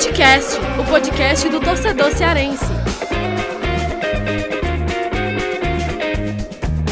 Futecast, o podcast do torcedor cearense.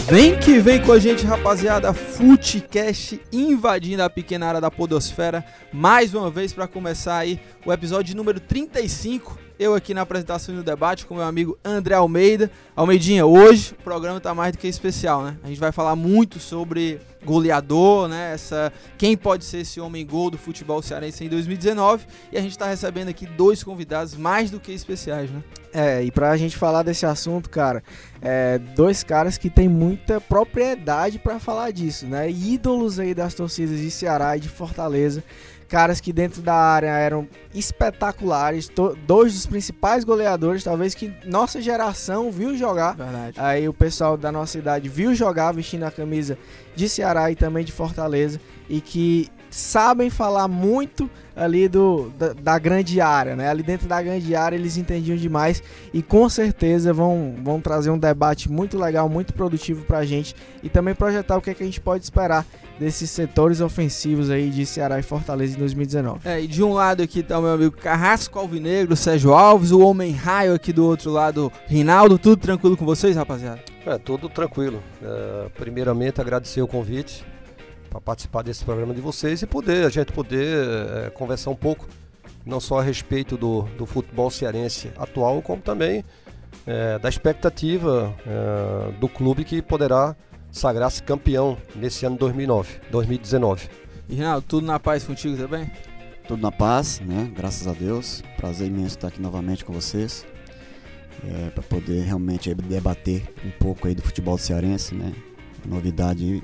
Vem que vem com a gente, rapaziada. Futecast invadindo a pequena área da Podosfera. Mais uma vez para começar aí o episódio número 35 eu aqui na apresentação do debate com meu amigo André Almeida. Almeidinha, hoje o programa está mais do que especial, né? A gente vai falar muito sobre goleador, né? Essa, quem pode ser esse homem gol do futebol cearense em 2019. E a gente está recebendo aqui dois convidados mais do que especiais, né? É, e pra gente falar desse assunto, cara, é, dois caras que tem muita propriedade para falar disso, né? Ídolos aí das torcidas de Ceará e de Fortaleza caras que dentro da área eram espetaculares, dois dos principais goleadores, talvez que nossa geração viu jogar. Verdade. Aí o pessoal da nossa idade viu jogar vestindo a camisa de Ceará e também de Fortaleza e que sabem falar muito ali do, da, da, grande área, né? Ali dentro da grande área eles entendiam demais e com certeza vão, vão trazer um debate muito legal, muito produtivo pra gente e também projetar o que, é que a gente pode esperar desses setores ofensivos aí de Ceará e Fortaleza em 2019. É, e de um lado aqui tá o meu amigo Carrasco Alvinegro, Sérgio Alves, o Homem Raio aqui do outro lado, Rinaldo, tudo tranquilo com vocês, rapaziada? É, tudo tranquilo. É, primeiramente agradecer o convite para participar desse programa de vocês e poder, a gente poder é, conversar um pouco, não só a respeito do, do futebol cearense atual, como também é, da expectativa é, do clube que poderá sagrar-se campeão nesse ano 2009, 2019. E Rinaldo, tudo na paz contigo também? Tudo na paz, né? Graças a Deus. Prazer imenso estar aqui novamente com vocês. É, para poder realmente debater um pouco aí do futebol cearense, né? Novidade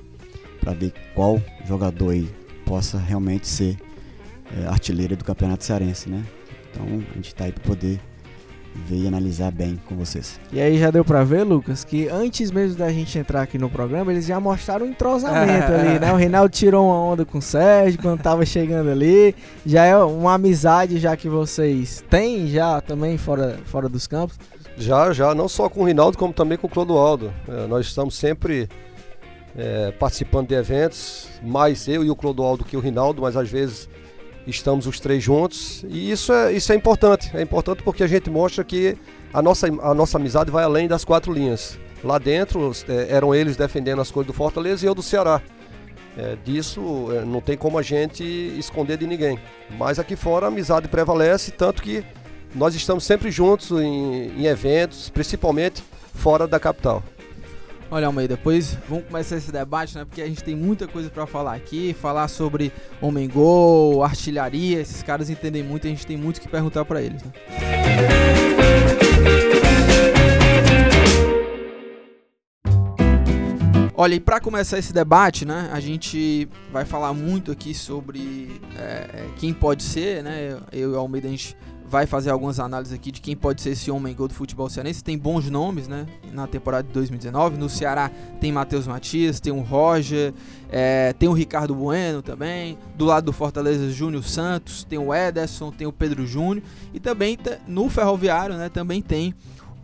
para ver qual jogador aí possa realmente ser é, artilheiro do Campeonato Cearense, né? Então a gente está aí para poder ver e analisar bem com vocês. E aí já deu para ver, Lucas, que antes mesmo da gente entrar aqui no programa, eles já mostraram um entrosamento ali, né? O Reinaldo tirou uma onda com o Sérgio quando tava chegando ali. Já é uma amizade já que vocês têm já também fora, fora dos campos. Já, já, não só com o Rinaldo, como também com o Clodoaldo. É, nós estamos sempre é, participando de eventos, mais eu e o Clodoaldo que o Rinaldo, mas às vezes estamos os três juntos e isso é, isso é importante. É importante porque a gente mostra que a nossa, a nossa amizade vai além das quatro linhas. Lá dentro é, eram eles defendendo as coisas do Fortaleza e eu do Ceará. É, disso é, não tem como a gente esconder de ninguém. Mas aqui fora a amizade prevalece, tanto que nós estamos sempre juntos em, em eventos, principalmente fora da capital. Olha, Almeida, depois vamos começar esse debate, né? Porque a gente tem muita coisa para falar aqui, falar sobre homem gol, artilharia, esses caras entendem muito a gente tem muito que perguntar para eles. Né? Olha, e para começar esse debate, né, a gente vai falar muito aqui sobre é, quem pode ser, né? Eu e o Almeida a gente vai fazer algumas análises aqui de quem pode ser esse homem gol do futebol cearense. Tem bons nomes, né? Na temporada de 2019. No Ceará tem Matheus Matias, tem o Roger, é, tem o Ricardo Bueno também. Do lado do Fortaleza, Júnior Santos, tem o Ederson, tem o Pedro Júnior. E também no Ferroviário, né? Também tem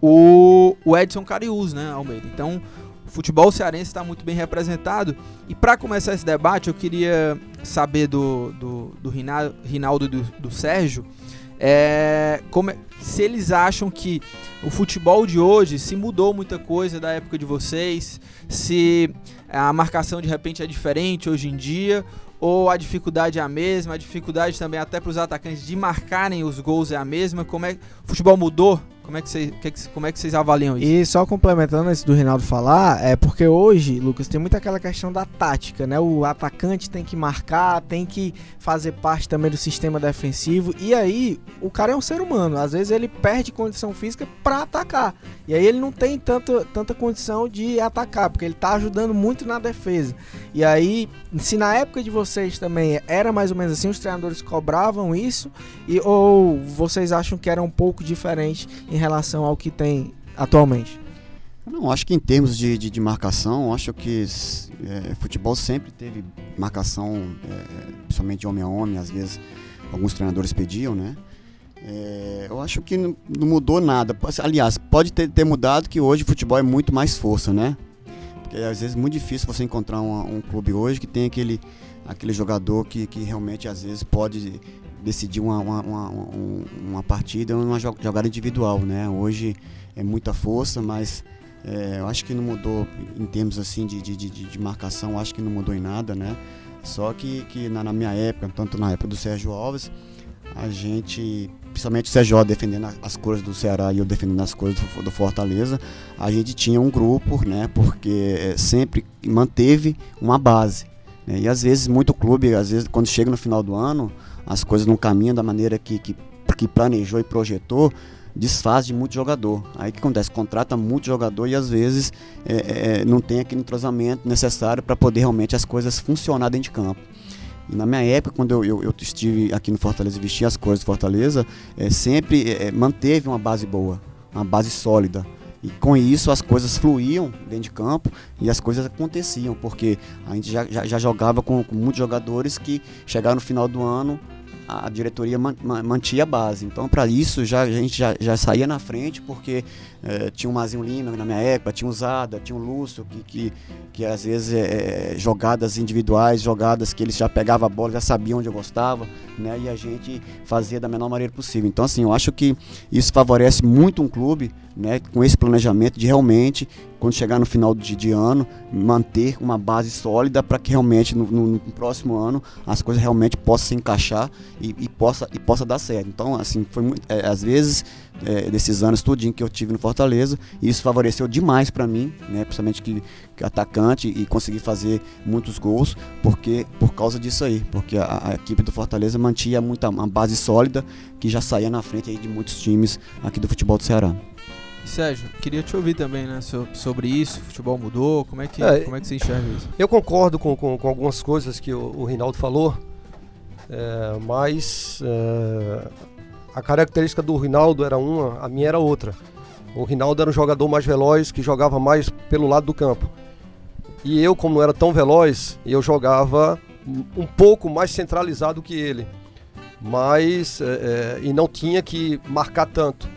o, o Edson Cariús, né, Almeida? Então, o futebol cearense está muito bem representado. E para começar esse debate, eu queria saber do, do, do Rinaldo e do, do Sérgio é, como, se eles acham que o futebol de hoje se mudou muita coisa da época de vocês, se a marcação de repente é diferente hoje em dia, ou a dificuldade é a mesma, a dificuldade também até para os atacantes de marcarem os gols é a mesma, como é o futebol mudou como é que vocês, como é que vocês avaliam isso? E só complementando esse do Rinaldo falar, é porque hoje, Lucas, tem muito aquela questão da tática, né? O atacante tem que marcar, tem que fazer parte também do sistema defensivo. E aí, o cara é um ser humano. Às vezes ele perde condição física para atacar. E aí ele não tem tanto, tanta condição de atacar, porque ele tá ajudando muito na defesa. E aí, se na época de vocês também era mais ou menos assim, os treinadores cobravam isso, e ou vocês acham que era um pouco diferente em relação ao que tem atualmente? Não, acho que em termos de, de, de marcação, acho que é, futebol sempre teve marcação, é, principalmente homem a homem, às vezes alguns treinadores pediam, né? É, eu acho que não, não, mudou nada. Aliás, pode ter, ter, mudado que hoje o futebol é muito mais força, né? Porque às vezes é muito difícil você encontrar um, um clube hoje que tem aquele, aquele jogador que, que realmente às vezes pode decidir uma, uma, uma, uma partida uma jogada individual, né? Hoje é muita força, mas é, eu acho que não mudou em termos assim de, de, de, de, marcação, acho que não mudou em nada, né? Só que, que na, na, minha época, tanto na época do Sérgio Alves, a gente, principalmente o Sérgio defendendo as cores do Ceará e eu defendendo as cores do, do Fortaleza, a gente tinha um grupo, né? Porque é, sempre manteve uma base. Né? E às vezes muito clube, às vezes quando chega no final do ano, as coisas não caminham da maneira que, que, que planejou e projetou desfaz de muito jogador. Aí o que acontece? Contrata muito jogador e às vezes é, é, não tem aquele entrosamento necessário para poder realmente as coisas funcionar dentro de campo. Na minha época, quando eu, eu, eu estive aqui no Fortaleza e vesti as cores do Fortaleza, é, sempre é, manteve uma base boa, uma base sólida. E com isso as coisas fluíam dentro de campo e as coisas aconteciam, porque a gente já, já, já jogava com, com muitos jogadores que chegaram no final do ano a diretoria mantinha a base. Então, para isso, já, a gente já, já saía na frente, porque é, tinha o Mazinho Lima na minha época, tinha o Zada, tinha o Lúcio, que, que, que às vezes é, jogadas individuais, jogadas que eles já pegavam a bola, já sabiam onde eu gostava, né? E a gente fazia da menor maneira possível. Então, assim, eu acho que isso favorece muito um clube, né? Com esse planejamento de realmente, quando chegar no final de, de ano, manter uma base sólida para que realmente no, no, no, próximo ano as coisas realmente possam se encaixar e, e, possa, e possa dar certo. Então, assim, foi muito, é, às vezes é, desses anos tudinho que eu tive no Fortaleza. E isso favoreceu demais para mim, né? Principalmente que, que, atacante e conseguir fazer muitos gols, porque por causa disso aí, porque a, a equipe do Fortaleza mantinha muita uma base sólida que já saía na frente aí de muitos times aqui do futebol do Ceará. Sérgio, queria te ouvir também, né, sobre isso. O futebol mudou, como é que, é, como é que você enxerga isso? Eu concordo com, com, com algumas coisas que o, o Rinaldo falou, é, mas é, a característica do Rinaldo era uma, a minha era outra. O Rinaldo era um jogador mais veloz, que jogava mais pelo lado do campo. E eu, como não era tão veloz, eu jogava um pouco mais centralizado que ele. Mas, é, é, e não tinha que marcar tanto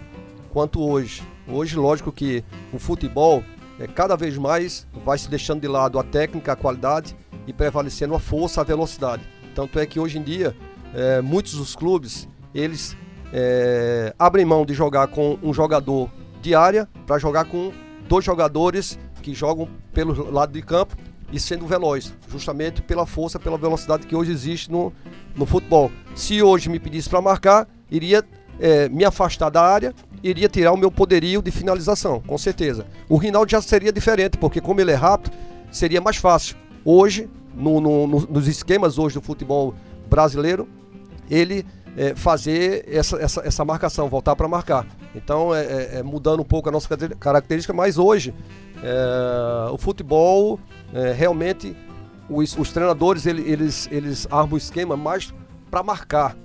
quanto hoje. Hoje, lógico que o futebol, é, cada vez mais, vai se deixando de lado a técnica, a qualidade e prevalecendo a força, a velocidade. Tanto é que hoje em dia, é, muitos dos clubes, eles é, abrem mão de jogar com um jogador de área para jogar com dois jogadores que jogam pelo lado de campo e sendo veloz, justamente pela força, pela velocidade que hoje existe no, no futebol. Se hoje me pedisse para marcar, iria é, me afastar da área, iria tirar o meu poderio de finalização, com certeza. O Rinaldo já seria diferente, porque como ele é rápido, seria mais fácil. Hoje, no, no, nos esquemas hoje do futebol brasileiro, ele é, fazer essa, essa, essa marcação, voltar para marcar. Então, é, é, é, mudando um pouco a nossa característica, mas hoje é, o futebol é, realmente os, os treinadores ele, eles, eles armam o esquema mais para marcar,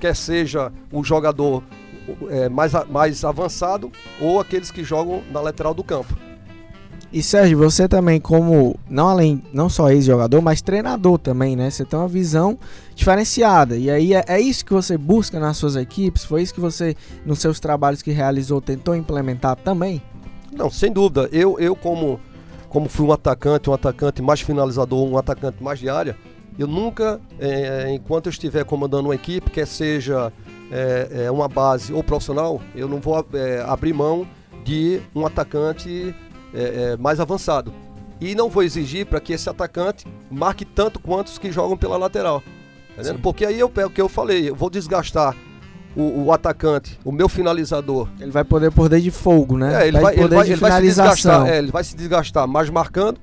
quer seja o jogador é, mais, mais avançado ou aqueles que jogam na lateral do campo. E Sérgio, você também como não além não só ex-jogador, mas treinador também, né? Você tem uma visão diferenciada. E aí é, é, isso que você busca nas suas equipes? Foi isso que você nos seus trabalhos que realizou tentou implementar também? Não, sem dúvida. Eu eu como como fui um atacante, um atacante mais finalizador, um atacante mais de área, eu nunca, é, enquanto eu estiver comandando uma equipe, quer seja é, é, uma base ou profissional, eu não vou é, abrir mão de um atacante é, é, mais avançado. E não vou exigir para que esse atacante marque tanto quanto os que jogam pela lateral. Tá Porque aí eu pego o que eu falei, eu vou desgastar o, o, atacante, o meu finalizador. Ele vai poder poder de fogo, né? É, ele, vai, ele, vai, ele vai, se desgastar, é, ele vai se desgastar mais marcando.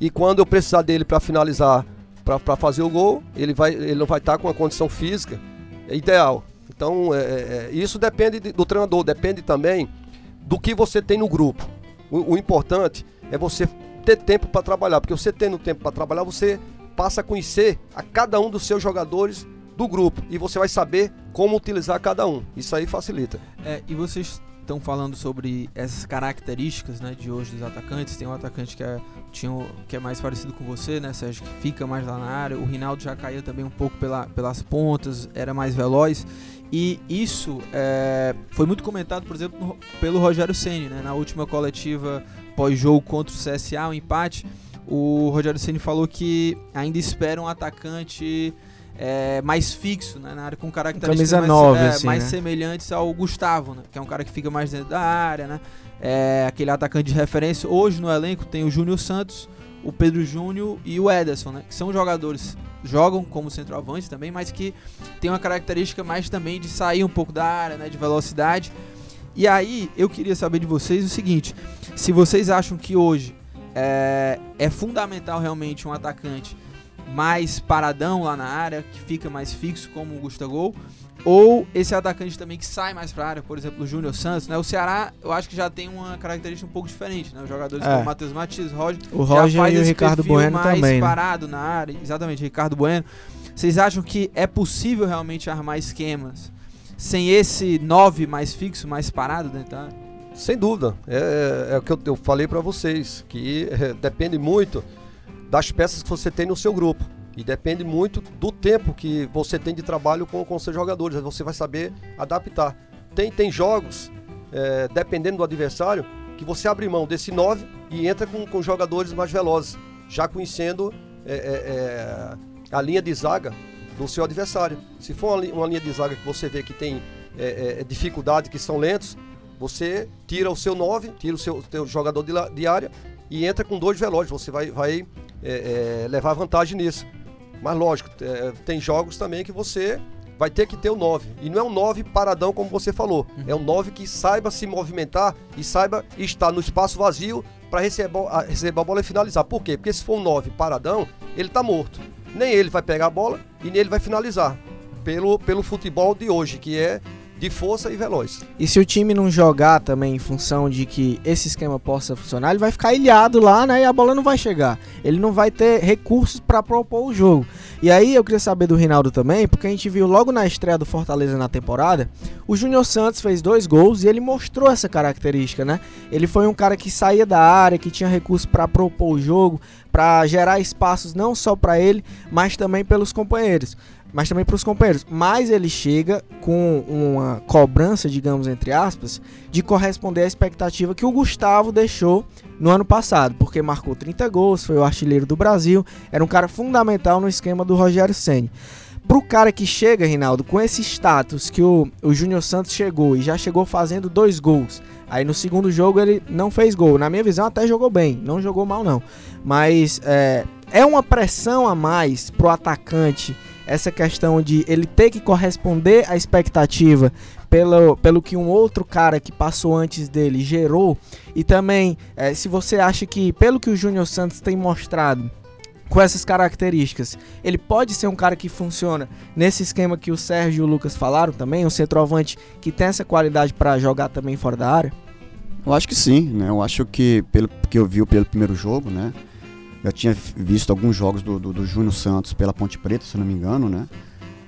E quando eu precisar dele para finalizar, para fazer o gol, ele, vai, ele não vai estar tá com a condição física ideal. Então, é, é, é, isso depende do treinador, depende também do que você tem no grupo. O, o importante é você ter tempo para trabalhar, porque você tendo tempo para trabalhar, você passa a conhecer a cada um dos seus jogadores do grupo e você vai saber como utilizar cada um. Isso aí facilita. É, e vocês estão falando sobre essas características né, de hoje dos atacantes. Tem um atacante que é, tinha, que é mais parecido com você, né, Sérgio, que fica mais lá na área. O Rinaldo já caía também um pouco pela, pelas pontas, era mais veloz. E isso é, foi muito comentado, por exemplo, pelo Rogério Ceni, né? Na última coletiva pós-jogo contra o CSA, o um empate, o Rogério Ceni falou que ainda espera um atacante é, mais fixo né, na área, com características mais, 9, é, assim, mais né? semelhantes ao Gustavo, né, que é um cara que fica mais dentro da área, né? É, aquele atacante de referência. Hoje no elenco tem o Júnior Santos, o Pedro Júnior e o Ederson, né? Que são jogadores jogam como centroavante também, mas que tem uma característica mais também de sair um pouco da área, né? De velocidade. E aí eu queria saber de vocês o seguinte: se vocês acham que hoje é, é fundamental realmente um atacante mais paradão lá na área, que fica mais fixo como o Gustavo ou esse atacante também que sai mais pra área, por exemplo, o Júnior Santos, né? O Ceará, eu acho que já tem uma característica um pouco diferente, né? Os jogadores É. como o Matheus Matias, Roger, O já Roger faz e o esse Ricardo perfil Bueno mais também. né? parado na área, exatamente, Ricardo Bueno. Vocês acham que é possível realmente armar esquemas sem esse 9 mais fixo, mais parado dentro da área? Sem dúvida. É, é o que eu, eu falei para vocês, que é, depende muito das peças que você tem no seu grupo. E depende muito do tempo que você tem de trabalho com, com seus jogadores. Você vai saber adaptar. Tem, tem jogos, é, dependendo do adversário, que você abre mão desse 9 e entra com, com jogadores mais velozes, já conhecendo é, é, é, a linha de zaga do seu adversário. Se for uma, uma linha de zaga que você vê que tem é, é, dificuldade, que são lentos, você tira o seu 9, tira o seu, teu jogador de, de área e entra com dois velozes. Você vai, vai é, é, levar vantagem nisso. Mas lógico, é, tem jogos também que você vai ter que ter o 9. E não é um 9 paradão, como você falou. É um 9 que saiba se movimentar e saiba estar no espaço vazio para receber, a- receber a bola e finalizar. Por quê? Porque se for um 9 paradão, ele está morto. Nem ele vai pegar a bola e nem ele vai finalizar. Pelo, pelo futebol de hoje, que é de força e veloz. E se o time não jogar também em função de que esse esquema possa funcionar, ele vai ficar ilhado lá, né? E a bola não vai chegar. Ele não vai ter recursos para propor o jogo. E aí eu queria saber do Rinaldo também, porque a gente viu logo na estreia do Fortaleza na temporada, o Júnior Santos fez dois gols e ele mostrou essa característica, né? Ele foi um cara que saía da área, que tinha recursos para propor o jogo, para gerar espaços não só para ele, mas também pelos companheiros mas também para os companheiros. Mas ele chega com uma cobrança, digamos entre aspas, de corresponder à expectativa que o Gustavo deixou no ano passado, porque marcou 30 gols, foi o artilheiro do Brasil, era um cara fundamental no esquema do Rogério Ceni. Pro cara que chega, Rinaldo, com esse status que o, o Júnior Santos chegou e já chegou fazendo dois gols. Aí no segundo jogo ele não fez gol. Na minha visão até jogou bem, não jogou mal não. Mas é, é uma pressão a mais pro atacante essa questão de ele ter que corresponder à expectativa pelo, pelo que um outro cara que passou antes dele gerou. E também, eh, se você acha que, pelo que o Júnior Santos tem mostrado, com essas características, ele pode ser um cara que funciona nesse esquema que o Sérgio e o Lucas falaram também, um centroavante que tem essa qualidade para jogar também fora da área? Eu acho que sim, né? Eu acho que, pelo que eu vi pelo primeiro jogo, né? Eu tinha visto alguns jogos do, do, do Júnior Santos pela Ponte Preta, se não me engano, né?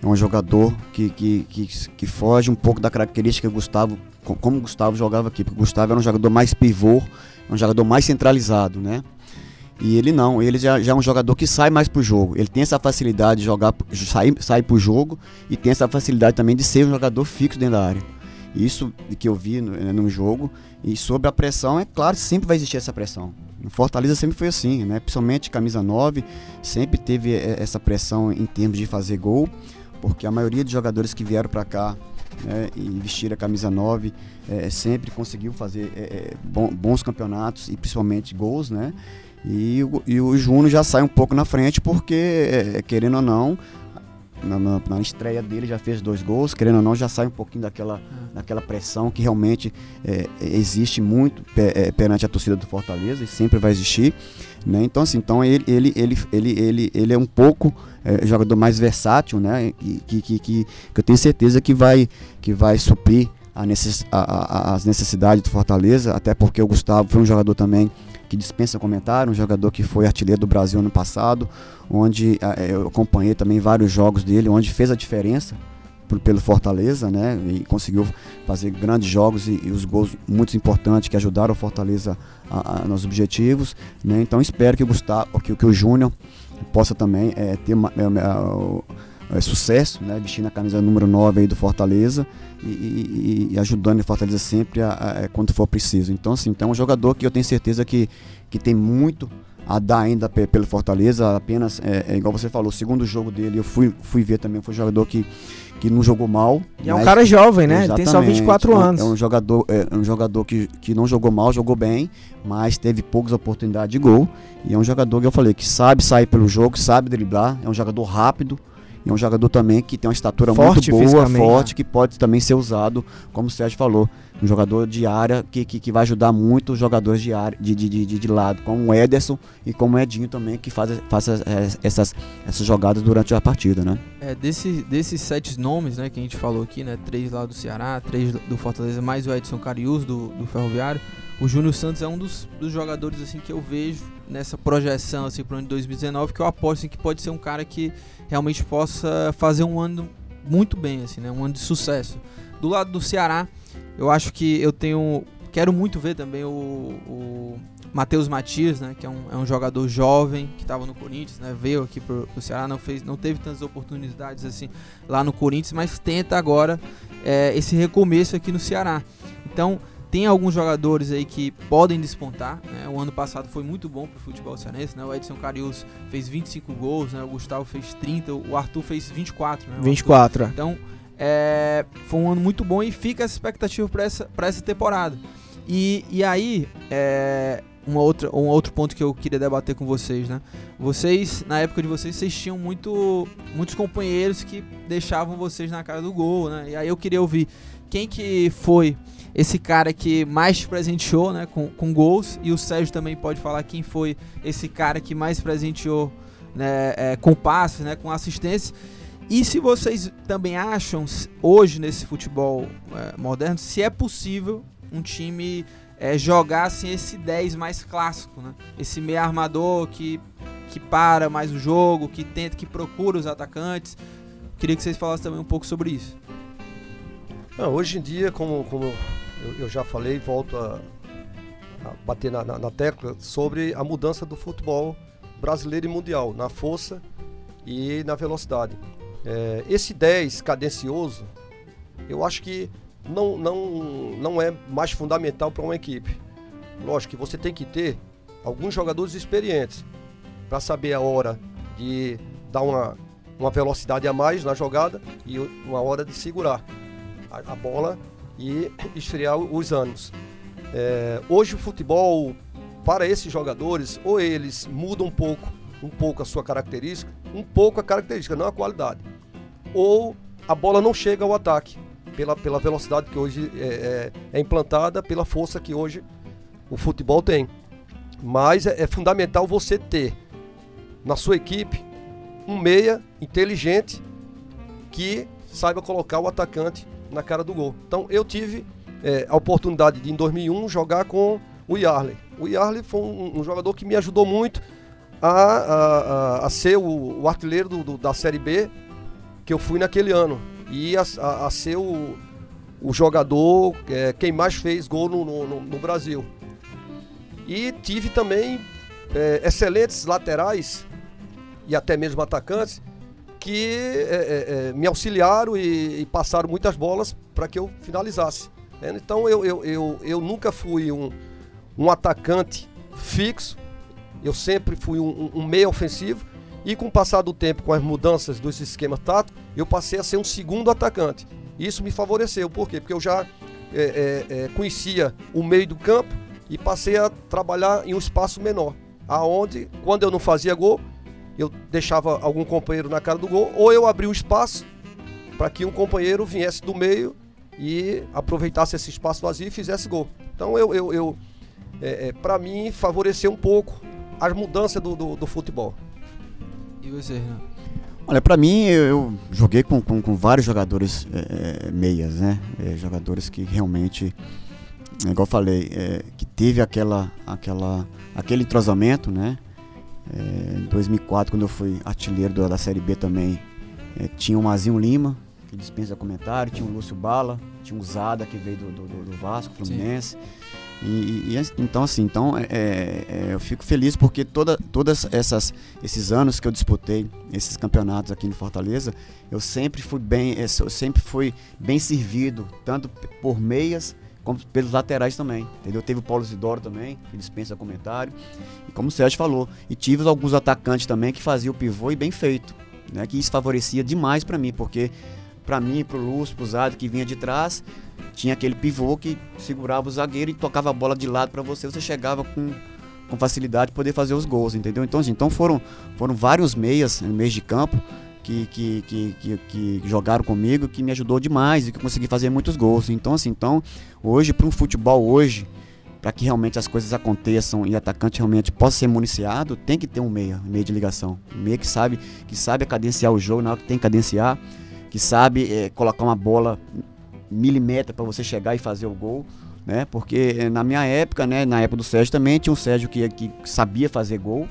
É um jogador que, que, que, que foge um pouco da característica que Gustavo, co- como Gustavo jogava aqui, porque Gustavo era um jogador mais pivô, um jogador mais centralizado, né? E ele não, ele já, já é um jogador que sai mais pro jogo. Ele tem essa facilidade de jogar, sair, sair pro jogo e tem essa facilidade também de ser um jogador fixo dentro da área. Isso que eu vi no, no jogo. E sobre a pressão, é claro, sempre vai existir essa pressão. Fortaleza sempre foi assim, né? Principalmente camisa 9, sempre teve eh, essa pressão em termos de fazer gol, porque a maioria dos jogadores que vieram para cá né, e vestiram a camisa 9 eh, sempre conseguiu fazer bom- bons campeonatos e principalmente gols, né? E, o- e o Júnior já sai um pouco na frente porque, querendo ou não, na, na- na estreia dele já fez dois gols, querendo ou não, já sai um pouquinho daquela, daquela pressão que realmente é, existe muito pe- é, perante a torcida do Fortaleza e sempre vai existir. Né? Então, assim, então ele, ele, ele, ele, ele, ele é um pouco é, jogador mais versátil, né? Que, que, que, que eu tenho certeza que vai, que vai suprir a necess, a- a- as necessidades do Fortaleza, até porque o Gustavo foi um jogador também que dispensa comentário, um jogador que foi artilheiro do Brasil ano passado, onde ah, eu acompanhei também vários jogos dele, onde fez a diferença pelo Fortaleza, né? E conseguiu fazer grandes jogos e, e os gols muito importantes que ajudaram o Fortaleza a, a, nos objetivos, né? Então espero que o Gustavo, que, que o Júnior possa também eh, ter uma, o- é, sucesso, né? Vestindo a camisa número 9 aí do Fortaleza e, e, e ajudando o Fortaleza sempre a, a, a, quando for preciso. Então, assim, então é um jogador que eu tenho certeza que, que tem muito a dar ainda pelo Fortaleza, apenas, é, é, igual você falou, o segundo jogo dele, eu fui, fui ver também, foi um jogador que, que não jogou mal. E é um cara jovem, né? Tem só 24 anos. É um jogador, é um jogador que, que não jogou mal, jogou bem, mas teve poucas oportunidades de gol. E é um jogador que eu falei, que sabe sair pelo jogo, sabe driblar, é um jogador rápido, é um jogador também que tem uma estatura forte muito boa, forte, né? que pode também ser usado, como o Sérgio falou, um jogador de área que, que, que vai ajudar muito os jogadores de, área, de, de, de, de lado, como o Ederson e como o Edinho também, que faz, faz essas, essas jogadas durante a partida, né? É, desse, desses sete nomes né, que a gente falou aqui, né, três lá do Ceará, três do Fortaleza, mais o Edson Carius do, do Ferroviário, o Júnior Santos é um dos, dos jogadores assim que eu vejo nessa projeção assim para o ano de 2019 que eu aposto assim, que pode ser um cara que realmente possa fazer um ano muito bem assim, né? Um ano de sucesso. Do lado do Ceará, eu acho que eu tenho quero muito ver também o, o Matheus Matias, né, que é um, é um jogador jovem que estava no Corinthians, né, veio aqui pro, pro Ceará, não fez, não teve tantas oportunidades assim lá no Corinthians, mas tenta agora é, esse recomeço aqui no Ceará. Então tem alguns jogadores aí que podem despontar. Né? O ano passado foi muito bom para o futebol cearense. Né? O Edson Carius fez 25 gols, né? o Gustavo fez 30, o Arthur fez 24. Né? 24. Então é, foi um ano muito bom e fica essa expectativa para essa, essa temporada. E, e aí, é, uma outra, um outro ponto que eu queria debater com vocês, né? Vocês, na época de vocês, vocês tinham muito, muitos companheiros que deixavam vocês na cara do gol, né? E aí eu queria ouvir quem que foi esse cara que mais te presenteou né, com, com gols. E o Sérgio também pode falar quem foi esse cara que mais presenteou né, é, com passes, né, com assistência. E se vocês também acham, hoje nesse futebol é, moderno, se é possível um time é, jogar assim, esse 10 mais clássico, né? esse meio armador que, que para mais o jogo, que tenta, que procura os atacantes. Queria que vocês falassem também um pouco sobre isso. Não, hoje em dia, como, como eu, eu já falei, volto a, a bater na, na, na, tecla sobre a mudança do futebol brasileiro e mundial, na força e na velocidade. É, esse 10 cadencioso, eu acho que não, não, não é mais fundamental para uma equipe. Lógico que você tem que ter alguns jogadores experientes para saber a hora de dar uma, uma velocidade a mais na jogada e uma hora de segurar a, a bola e esfriar os ânimos. É, hoje o futebol, para esses jogadores, ou eles mudam um pouco, um pouco a sua característica, um pouco a característica, não a qualidade. Ou a bola não chega ao ataque, pela, pela velocidade que hoje é, é, é implantada, pela força que hoje o futebol tem. Mas é, é fundamental você ter na sua equipe um meia inteligente que saiba colocar o atacante na cara do gol. Então eu tive é, a oportunidade de, em 2001, jogar com o Yarley. O Yarley foi um, um jogador que me ajudou muito a, a, a, a ser o, o artilheiro do, do, da Série B que eu fui naquele ano. E a, ser o, o jogador é, quem mais fez gol no, no, no Brasil. E tive também é, excelentes laterais e até mesmo atacantes que é, é, é, me auxiliaram e, e, passaram muitas bolas para que eu finalizasse. Né? Então eu, eu, eu, eu nunca fui um, um atacante fixo, eu sempre fui um, um meio ofensivo e com o passar do tempo, com as mudanças dos esquemas táticos, eu passei a ser um segundo atacante. Isso me favoreceu, por quê? Porque eu já é, é, é, conhecia o meio do campo e passei a trabalhar em um espaço menor, aonde quando eu não fazia gol, eu deixava algum companheiro na cara do gol, ou eu abria o espaço para que um companheiro viesse do meio e aproveitasse esse espaço vazio e fizesse gol. Então eu, eu, eu é, é, para mim favoreceu um pouco as mudanças do, do, do futebol. E você, Renan? Olha, para mim eu, eu, joguei com, com, com vários jogadores é, é meias, né? É, jogadores que realmente, igual eu falei, é, que teve aquela, aquela, aquele entrosamento, né? É, em 2004, quando eu fui artilheiro da, da Série B também, é, tinha o Mazinho Lima, que dispensa comentário, tinha o Lúcio Bala, tinha o Zada, que veio do, do, do Vasco, Fluminense. E, e, então assim, então é, é, eu fico feliz porque toda, todas essas esses anos que eu disputei esses campeonatos aqui no Fortaleza, eu sempre fui bem, eu sempre fui bem servido tanto por meias como pelos laterais também, entendeu? Teve o Paulo Isidoro também, que dispensa comentário, e como o Sérgio falou, e tive alguns atacantes também que faziam o pivô e bem feito, né? Que isso favorecia demais para mim, porque para mim, pro Lúcio, pro Zado que vinha de trás, tinha aquele pivô que segurava o zagueiro e tocava a bola de lado para você, você chegava com, com facilidade poder fazer os gols, entendeu? Então, assim, então foram, foram vários meias, meios de campo, que, que, que, que, jogaram comigo, que me ajudou demais e que eu consegui fazer muitos gols. Então, assim, então, hoje, para um futebol hoje, para que realmente as coisas aconteçam e o atacante realmente possa ser municiado, tem que ter um meia, um meia de ligação. Um meia que sabe, que sabe cadenciar o jogo na hora que tem que cadenciar, que sabe é, colocar uma bola milímetro para você chegar e fazer o gol. Né? Porque na minha época, né, na época do Sérgio também, tinha um Sérgio que, que sabia fazer gol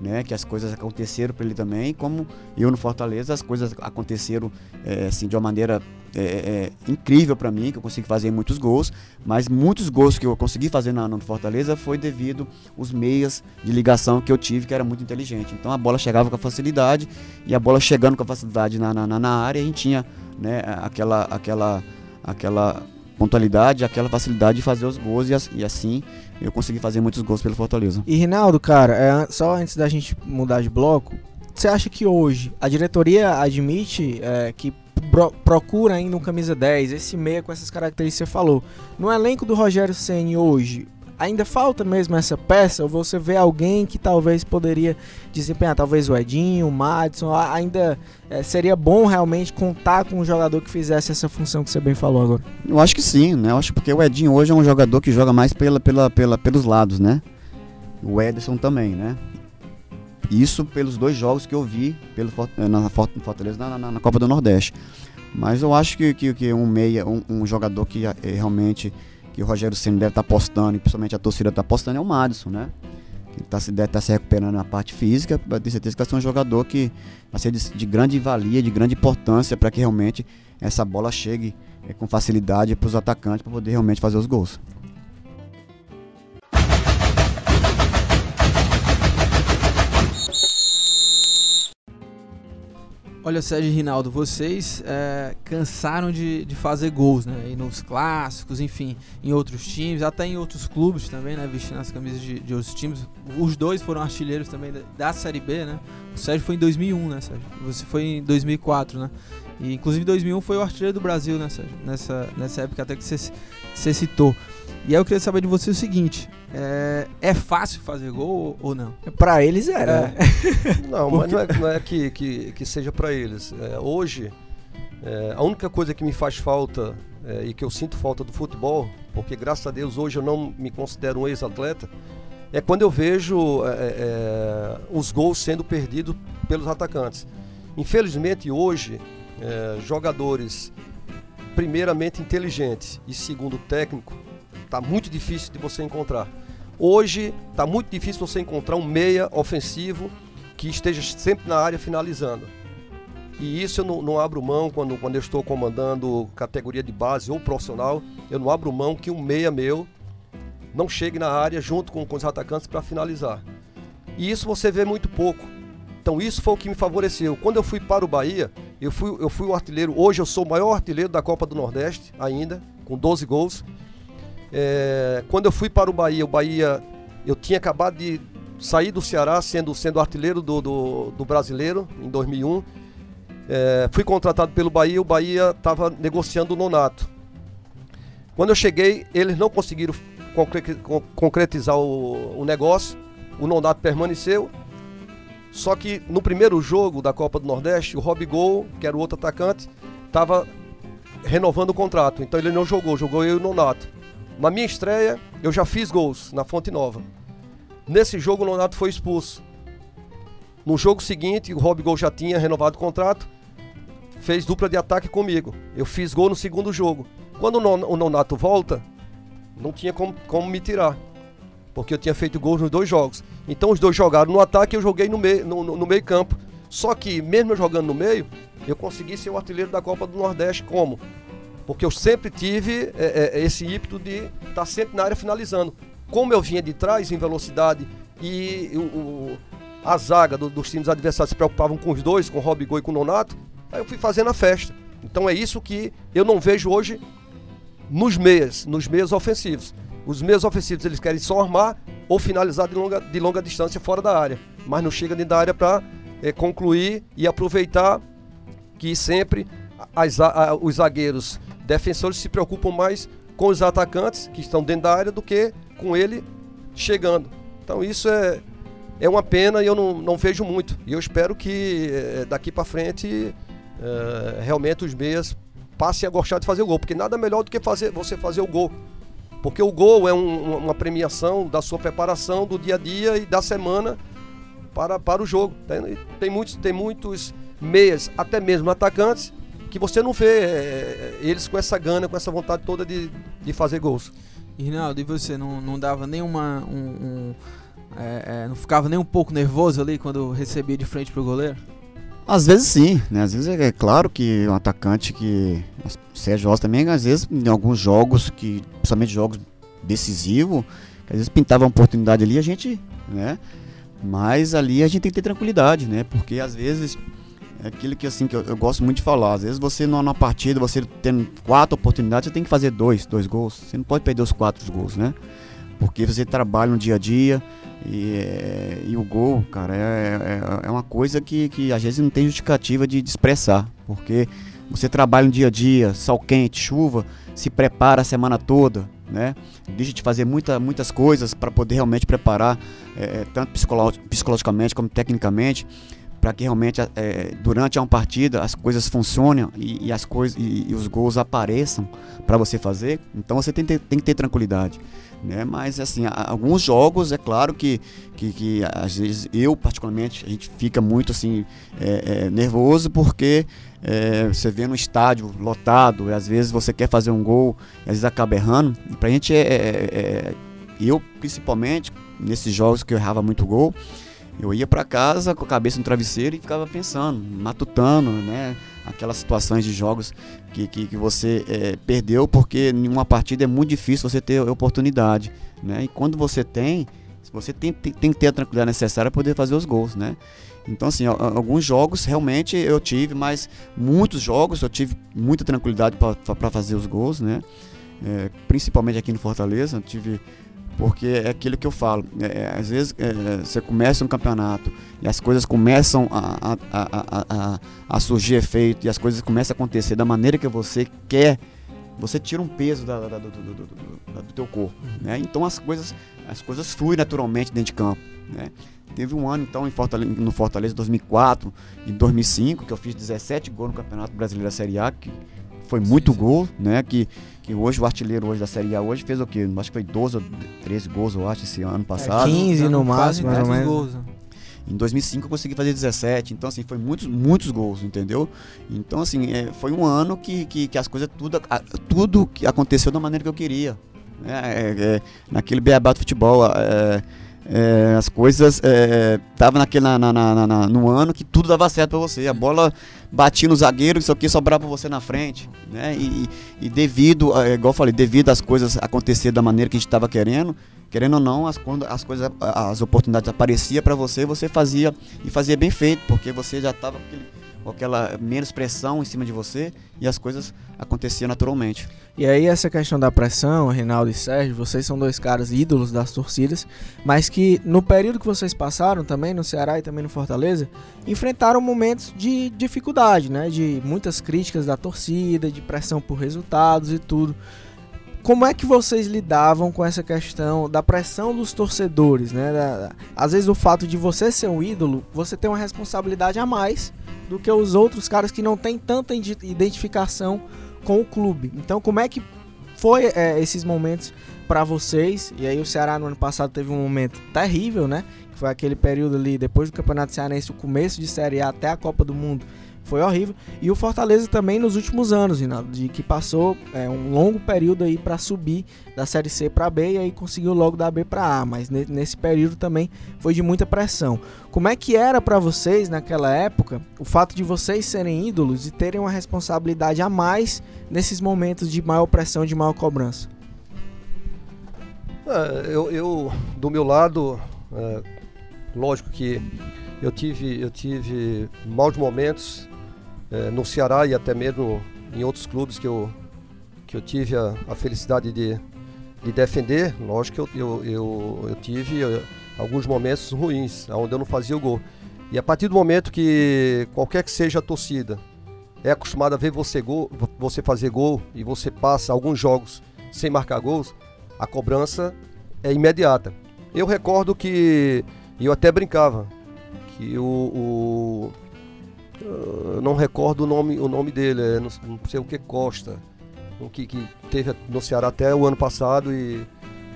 né, que as coisas aconteceram para ele também, como eu no Fortaleza, as coisas aconteceram é, assim, de uma maneira é, é, incrível para mim, que eu consegui fazer muitos gols, mas muitos gols que eu consegui fazer na, no Fortaleza foi devido os meias de ligação que eu tive, que era muito inteligente. Então a bola chegava com facilidade e a bola chegando com facilidade na, na, na área, a gente tinha né, aquela, aquela, aquela pontualidade, aquela facilidade de fazer os gols e, assim eu consegui fazer muitos gols pelo Fortaleza. E Rinaldo, cara, é, só antes da gente mudar de bloco, você acha que hoje a diretoria admite é, que pro, procura ainda um camisa 10, esse meia com essas características que você falou? No elenco do Rogério Ceni hoje, ainda falta mesmo essa peça? Ou você vê alguém que talvez poderia desempenhar, talvez o Edinho, o Madison, ainda é, seria bom realmente contar com um jogador que fizesse essa função que você bem falou agora? Eu acho que sim, né? Eu acho porque o Edinho hoje é um jogador que joga mais pela, pela, pela, pelos lados, né? O Ederson também, né? Isso pelos dois jogos que eu vi pelo, na Fortaleza na, na, na Copa do Nordeste. Mas eu acho que, que, que um meia, um, um jogador que é, realmente que o Rogério Senna deve estar tá apostando, e principalmente a torcida está apostando, é o Madison, né? Ele tá, deve estar tá se recuperando na parte física, ter certeza que vai ser um jogador que vai ser de, de grande valia, de grande importância para que realmente essa bola chegue é, com facilidade para os atacantes para poder realmente fazer os gols. Olha, Sérgio Rinaldo, vocês é, cansaram de, de fazer gols, né? E nos clássicos, enfim, em outros times, até em outros clubes também, né? Vestindo as camisas de, de outros times. Os dois foram artilheiros também da, Série B, né? O Sérgio foi em 2001, né, Sérgio? Você foi em 2004, né? E inclusive em 2001 foi o artilheiro do Brasil, né, Sérgio? Nessa, nessa época até que você, você citou. E aí eu queria saber de você o seguinte: é, é fácil fazer gol ou não? Para eles era. É. Não, mas não é, não é que, que, que seja para eles. É, hoje, é, a única coisa que me faz falta é, e que eu sinto falta do futebol, porque graças a Deus hoje eu não me considero um ex-atleta, é quando eu vejo é, os gols sendo perdidos pelos atacantes. Infelizmente hoje, jogadores primeiramente inteligentes e segundo técnico Tá muito difícil de você encontrar. Hoje tá muito difícil você encontrar um meia ofensivo que esteja sempre na área finalizando. E isso eu não, não, abro mão quando, quando eu estou comandando categoria de base ou profissional. Eu não abro mão que um meia meu não chegue na área junto com, com os atacantes para finalizar. E isso você vê muito pouco. Então isso foi o que me favoreceu. Quando eu fui para o Bahia, eu fui, eu fui o artilheiro. Hoje eu sou o maior artilheiro da Copa do Nordeste ainda, com 12 gols. É, quando eu fui para o Bahia, o Bahia, eu tinha acabado de sair do Ceará sendo, sendo artilheiro do, do, do brasileiro em 2001. É, fui contratado pelo Bahia, o Bahia estava negociando o Nonato. Quando eu cheguei, eles não conseguiram concretizar o, o negócio, o Nonato permaneceu. Só que no primeiro jogo da Copa do Nordeste, o Rob Gol, que era o outro atacante, estava renovando o contrato. Então ele não jogou, jogou eu e o Nonato. Na minha estreia, eu já fiz gols na Fonte Nova. Nesse jogo, o Nonato foi expulso. No jogo seguinte, o Rob Gol já tinha renovado o contrato, fez dupla de ataque comigo. Eu fiz gol no segundo jogo. Quando o Nonato volta, não tinha como, como me tirar, porque eu tinha feito gols nos dois jogos. Então os dois jogaram no ataque e eu joguei no meio, no, no, no meio campo. Só que, mesmo eu jogando no meio, eu consegui ser o artilheiro da Copa do Nordeste como? Porque eu sempre tive é, é, esse ímpeto de estar tá sempre na área finalizando. Como eu vinha de trás em velocidade e o, o a zaga do, dos times adversários se preocupavam com os dois, com o Rob Gol e com o Nonato, aí eu fui fazendo a festa. Então é isso que eu não vejo hoje nos meias, nos meias ofensivos. Os meias ofensivos eles querem só armar ou finalizar de longa, de longa distância fora da área, mas não chega dentro da área para é, concluir e aproveitar que sempre as, a, os zagueiros defensores se preocupam mais com os atacantes que estão dentro da área do que com ele chegando. Então isso é, é uma pena e eu não, não vejo muito. E eu espero que é, daqui para frente é, realmente os meias passem a gostar de fazer o gol, porque nada melhor do que fazer, você fazer o gol. Porque o gol é um, uma premiação da sua preparação do dia a dia e da semana para, para o jogo. Tem, tem, muitos, tem muitos meias, até mesmo atacantes, que você não vê é, eles com essa gana, com essa vontade toda de, de fazer gols. Rinaldo, e você não, não dava nenhuma. Um, um, é, é, não ficava nem um pouco nervoso ali quando recebia de frente pro goleiro? Às vezes sim, né? Às vezes é, é claro que um atacante que. Sérgio também, às vezes, em alguns jogos, que, principalmente jogos decisivos, às vezes pintava uma oportunidade ali, a gente, né? Mas ali a gente tem que ter tranquilidade, né? Porque às vezes é aquilo que assim que eu, eu, gosto muito de falar. Às vezes você numa partida, você tendo quatro oportunidades, você tem que fazer dois, dois gols. Você não pode perder os quatro gols, né? Porque você trabalha no dia a dia, e, é, e o gol, cara, é, é, é, uma coisa que, que às vezes não tem justificativa de, de expressar, porque você trabalha no dia a dia, sol quente, chuva, se prepara a semana toda, né? Deixa de fazer muita, muitas coisas para poder realmente preparar, é, tanto psicolo psicologicamente como tecnicamente, para que realmente é, durante uma partida as coisas funcionem e, e as coisas e, e, os gols apareçam para você fazer. Então você tem, tem que ter tranquilidade. Né? Mas assim, alguns jogos, é claro que, que, que, às vezes eu particularmente, a gente fica muito assim é, é, nervoso porque é, você vê no estádio lotado, e às vezes você quer fazer um gol, e às vezes acaba errando. E pra gente é, é, é, eu principalmente, nesses jogos que eu errava muito gol, eu ia para casa com a cabeça no travesseiro e ficava pensando, matutando, né? Aquelas situações de jogos que, que, que você é, perdeu, porque em uma partida é muito difícil você ter oportunidade, né? E quando você tem, você tem, tem, tem que ter a tranquilidade necessária para poder fazer os gols, né? Então, assim, alguns jogos realmente eu tive, mas muitos jogos eu tive muita tranquilidade para fazer os gols, né? É, principalmente aqui no Fortaleza, eu tive porque é aquilo que eu falo. É, é, às vezes é, você começa um campeonato e as coisas começam a, a, a, a, surgir efeito e as coisas começam a acontecer da maneira que você quer, você tira um peso da, da, do, do, do, do, do teu corpo. Né? Então as coisas, as coisas fluem naturalmente dentro de campo. Né? Teve um ano então em Fortaleza, no Fortaleza 2004 e 2005 que eu fiz 17 gols no Campeonato Brasileiro da Série A, que foi muito sim, sim. gol, né? Que, que hoje o artilheiro hoje da Série A hoje fez o quê? Acho que foi 12 ou 13 gols, eu acho, esse ano passado. É 15 no máximo, mais ou menos. Gols. Né? Em 2005 eu consegui fazer 17, então assim, foi muitos, muitos gols, entendeu? Então assim, é, foi um ano que, que, que as coisas, tudo, tudo que aconteceu da maneira que eu queria. Né? É, é, naquele beabá do futebol, é, as coisas é, naquele na, na, na, no ano que tudo dava certo para você. A bola batia no zagueiro, isso aqui sobrava para você na frente, né? E, e devido, é, igual eu falei, devido às coisas acontecer da maneira que a gente estava querendo, querendo ou não, as, quando as coisas, as oportunidades apareciam para você, você fazia e fazia bem feito, porque você já estava com aquela menos pressão em cima de você e as coisas aconteciam naturalmente. E aí essa questão da pressão, Reinaldo e Sérgio, vocês são dois caras ídolos das torcidas, mas que no período que vocês passaram também no Ceará e também no Fortaleza, enfrentaram momentos de dificuldade, né, de muitas críticas da torcida, de pressão por resultados e tudo. Como é que vocês lidavam com essa questão da pressão dos torcedores, né? Às vezes o fato de você ser um ídolo, você tem uma responsabilidade a mais do que os outros caras que não têm tanta identificação com o clube. Então, como é que foi é, esses momentos para vocês? E aí o Ceará no ano passado teve um momento terrível, né? Foi aquele período ali depois do Campeonato Cearense, o começo de Série A até a Copa do Mundo, foi horrível. E o Fortaleza também nos últimos anos, Rinaldo, de que passou é, um longo período aí para subir da Série C para B e aí conseguiu logo da B para A, mas nesse período também foi de muita pressão. Como é que era para vocês naquela época o fato de vocês serem ídolos e terem uma responsabilidade a mais nesses momentos de maior pressão, de maior cobrança? É, eu, eu, do meu lado, é, lógico que eu tive, eu tive maus momentos é, no Ceará e até mesmo em outros clubes que eu, que eu tive a, a felicidade de, de defender. Lógico que eu, eu, eu, eu tive eh, alguns momentos ruins, onde eu não fazia o gol. E a partir do momento que qualquer que seja a torcida é acostumada a ver você, gol, você fazer gol e você passa alguns jogos sem marcar gols, a cobrança é imediata. Eu recordo que eu até brincava que o, o eu não recordo o nome, o nome dele, é, não, não sei o que Costa, um que, que teve no Ceará até o ano passado e,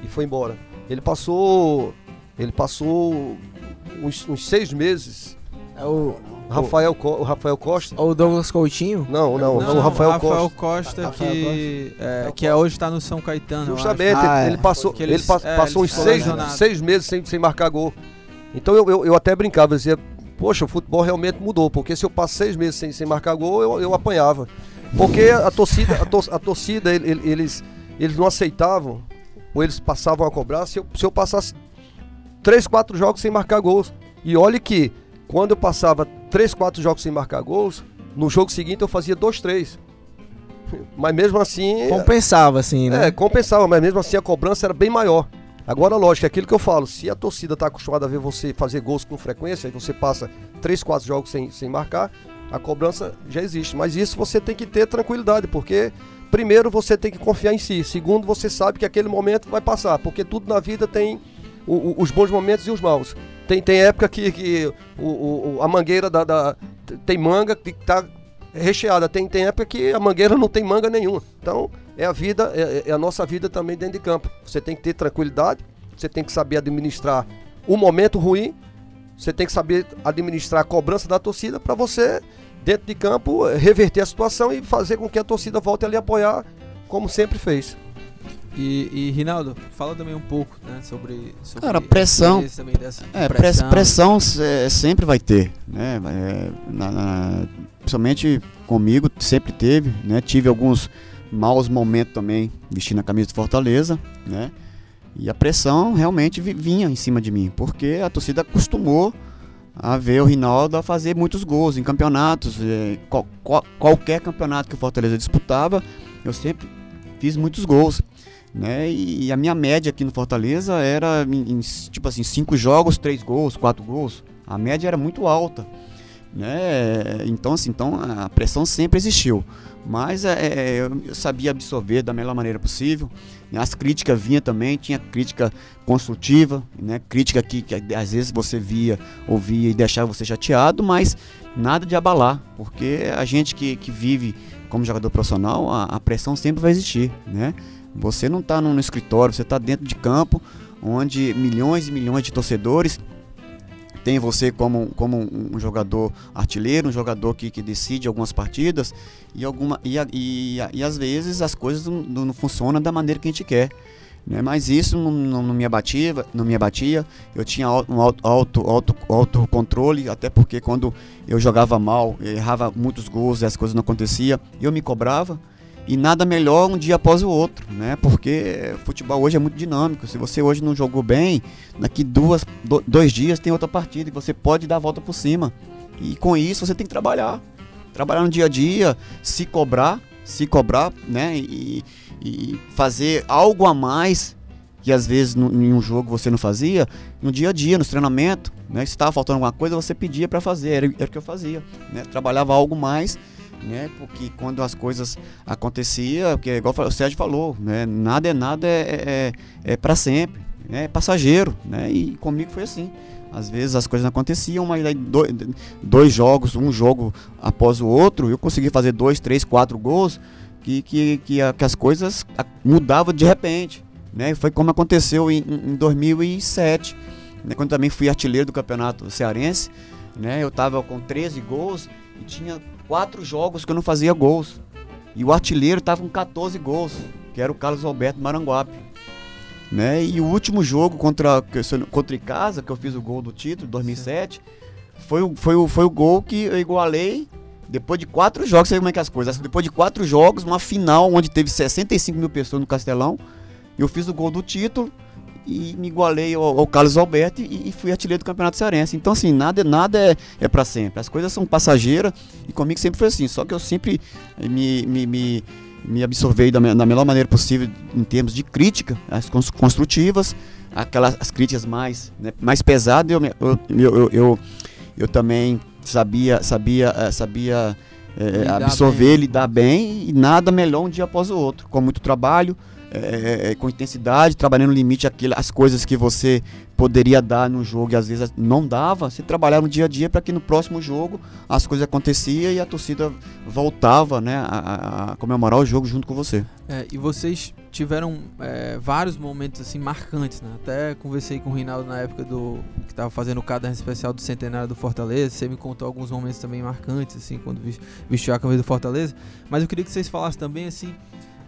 e foi embora. Ele passou, ele passou uns, uns seis meses. É o Rafael, o, o Rafael Costa. Ou o Douglas Coutinho? Não, não, não, o Rafael, Rafael Costa. Costa que, é, que é, hoje está no São Caetano. Justamente, ah, ele, é. passou, ele, ele é, passou uns seis, seis meses sem, sem marcar gol. Então eu, eu, eu até brincava, dizia, poxa, o futebol realmente mudou, porque se eu passo seis meses sem, sem marcar gol, eu, eu apanhava. Porque a torcida, a, tor a torcida eles, eles não aceitavam, ou eles passavam a cobrar, se eu, se eu passasse três, quatro jogos sem marcar gols. E olhe que, quando eu passava três, quatro jogos sem marcar gols, no jogo seguinte eu fazia dois, três. Mas mesmo assim. Compensava, assim, né? É, compensava, mas mesmo assim a cobrança era bem maior. Agora, lógico, é aquilo que eu falo, se a torcida está acostumada a ver você fazer gols com frequência, e você passa 3, 4 jogos sem, sem marcar, a cobrança já existe. Mas isso você tem que ter tranquilidade, porque primeiro você tem que confiar em si, segundo você sabe que aquele momento vai passar, porque tudo na vida tem o, o, os bons momentos e os maus. Tem, tem época que, que o, a mangueira da, da, tem manga que está recheada, tem, tem época que a mangueira não tem manga nenhuma. Então, é a vida, é, é, a nossa vida também dentro de campo. Você tem que ter tranquilidade, você tem que saber administrar o momento ruim, você tem que saber administrar a cobrança da torcida para você, dentro de campo, reverter a situação e fazer com que a torcida volte ali a apoiar, como sempre fez. E, e Rinaldo, fala também um pouco né, sobre, sobre. Cara, pressão. é, pressão, pressão é, sempre vai ter. Né? É, na, na, principalmente comigo, sempre teve. Né? Tive alguns maus momentos também vestindo a camisa de Fortaleza, né? E a pressão realmente vinha em cima de mim, porque a torcida acostumou a ver o Rinaldo a fazer muitos gols em campeonatos. É, qual, qual, qualquer campeonato que o Fortaleza disputava, eu sempre fiz muitos gols. Né? E, a minha média aqui no Fortaleza era em, em, tipo assim, cinco jogos, três gols, quatro gols. A média era muito alta. Né? Então, assim, então a pressão sempre existiu. Mas é, é, eu sabia absorver da melhor maneira possível. As críticas vinham também, tinha crítica construtiva, né? crítica que, que às vezes você via, ouvia e deixava você chateado, mas nada de abalar, porque a gente que, que vive como jogador profissional, a, a pressão sempre vai existir. Né? Você não está no escritório, você está dentro de campo, onde milhões e milhões de torcedores tem você como, como um jogador artilheiro, um jogador que, que decide algumas partidas e, alguma, e, e, e às vezes as coisas não, não funcionam da maneira que a gente quer. Né? Mas isso não, não, não, me abatia, não me abatia. Eu tinha um alto, alto, alto, alto controle, até porque quando eu jogava mal, eu errava muitos gols e as coisas não aconteciam, eu me cobrava. E nada melhor um dia após o outro, né? Porque futebol hoje é muito dinâmico. Se você hoje não jogou bem, daqui duas, do, dois dias tem outra partida e você pode dar a volta por cima. E com isso você tem que trabalhar. Trabalhar no dia a dia, se cobrar, se cobrar, né? E, e fazer algo a mais que às vezes em um jogo você não fazia, no dia a dia, no treinamento, né? Se estava faltando alguma coisa, você pedia para fazer, era, era o que eu fazia, né? Trabalhava algo mais né? Porque quando as coisas aconteciam, porque igual o Sérgio falou, né? Nada é nada é, é, é para sempre, né? é passageiro, né? E comigo foi assim. Às vezes as coisas não aconteciam, mas dois, dois jogos, um jogo após o outro, eu consegui fazer dois, três, quatro gols, que, que, que, a, que as coisas mudavam de repente. Né? Foi como aconteceu em, em 2007, né? quando também fui artilheiro do campeonato cearense. Né? Eu estava com 13 gols e tinha quatro jogos que eu não fazia gols. E o artilheiro estava com 14 gols, que era o Carlos Alberto Maranguape. Né? E o último jogo contra, contra Casa, que eu fiz o gol do título, 2007, foi, o, foi, o, foi o gol que eu igualei depois de quatro jogos. Você vê como é que é as coisas. Depois de quatro jogos, uma final onde teve 65 mil pessoas no Castelão, eu fiz o gol do título e me igualei ao, ao Carlos Alberto e, e, fui artilheiro do Campeonato Cearense. Então, assim, nada, nada é, é para sempre. As coisas são passageiras e comigo sempre foi assim. Só que eu sempre me, me, me, me absorvei da, da melhor maneira possível em termos de crítica, as construtivas, aquelas as críticas mais, né, mais pesadas. Eu, eu, eu, eu, eu também sabia, sabia, eh, sabia é, absorver, bem. lidar bem e nada melhor um dia após o outro, com muito trabalho é, é, com intensidade, trabalhando no limite aquelas as coisas que você poderia dar no jogo e às vezes não dava. Você trabalhava no dia a dia para que no próximo jogo as coisas aconteciam e a torcida voltava né, a, a comemorar o jogo junto com você. É, e vocês tiveram é, vários momentos assim marcantes, né? Até conversei com o Rinaldo na época do que estava fazendo o caderno especial do centenário do Fortaleza. Você me contou alguns momentos também marcantes assim quando vestiu a camisa do Fortaleza. Mas eu queria que vocês falassem também assim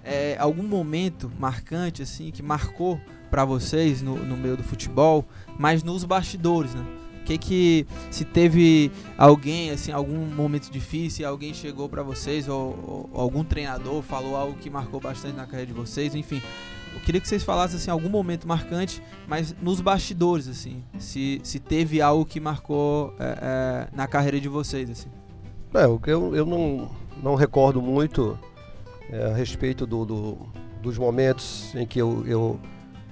é, algum momento marcante assim que marcou para vocês no, no meio do futebol, mas nos bastidores, né? que que se teve alguém assim algum momento difícil alguém chegou para vocês ou, ou, algum treinador falou algo que marcou bastante na carreira de vocês enfim eu queria que vocês falassem assim algum momento marcante mas nos bastidores assim se, se teve algo que marcou é, é, na carreira de vocês assim é, eu, eu não, não recordo muito é, a respeito do, do, dos momentos em que eu, eu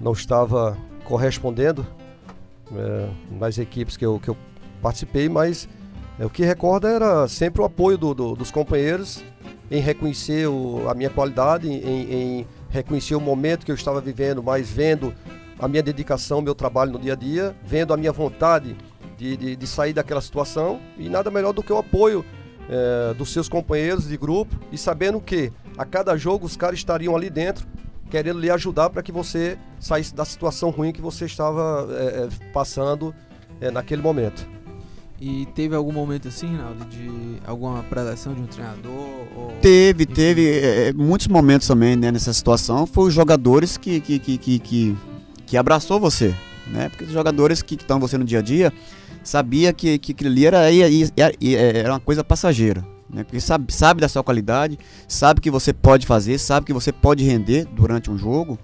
não estava correspondendo é, nas equipes que eu, que eu participei, mas é, o que recorda era sempre o apoio do, do, dos companheiros em reconhecer o, a minha qualidade, em, em, reconhecer o momento que eu estava vivendo, mas vendo a minha dedicação, meu trabalho no dia a dia, vendo a minha vontade de, de, de sair daquela situação e nada melhor do que o apoio é, dos seus companheiros de grupo e sabendo que a cada jogo os caras estariam ali dentro querendo lhe ajudar para que você saísse da situação ruim que você estava é, passando é, naquele momento. E teve algum momento assim, Rinaldo, de alguma preleção de um treinador? Ou... Teve, Enfim. teve é, muitos momentos também né, nessa situação. Foi os jogadores que, que, que, que, que, que abraçou você, né? Porque os jogadores que estão você no dia a dia sabia que, que aquilo ali era, era, era uma coisa passageira. Né? Porque sabe, sabe da sua qualidade, sabe que você pode fazer, sabe que você pode render durante um jogo.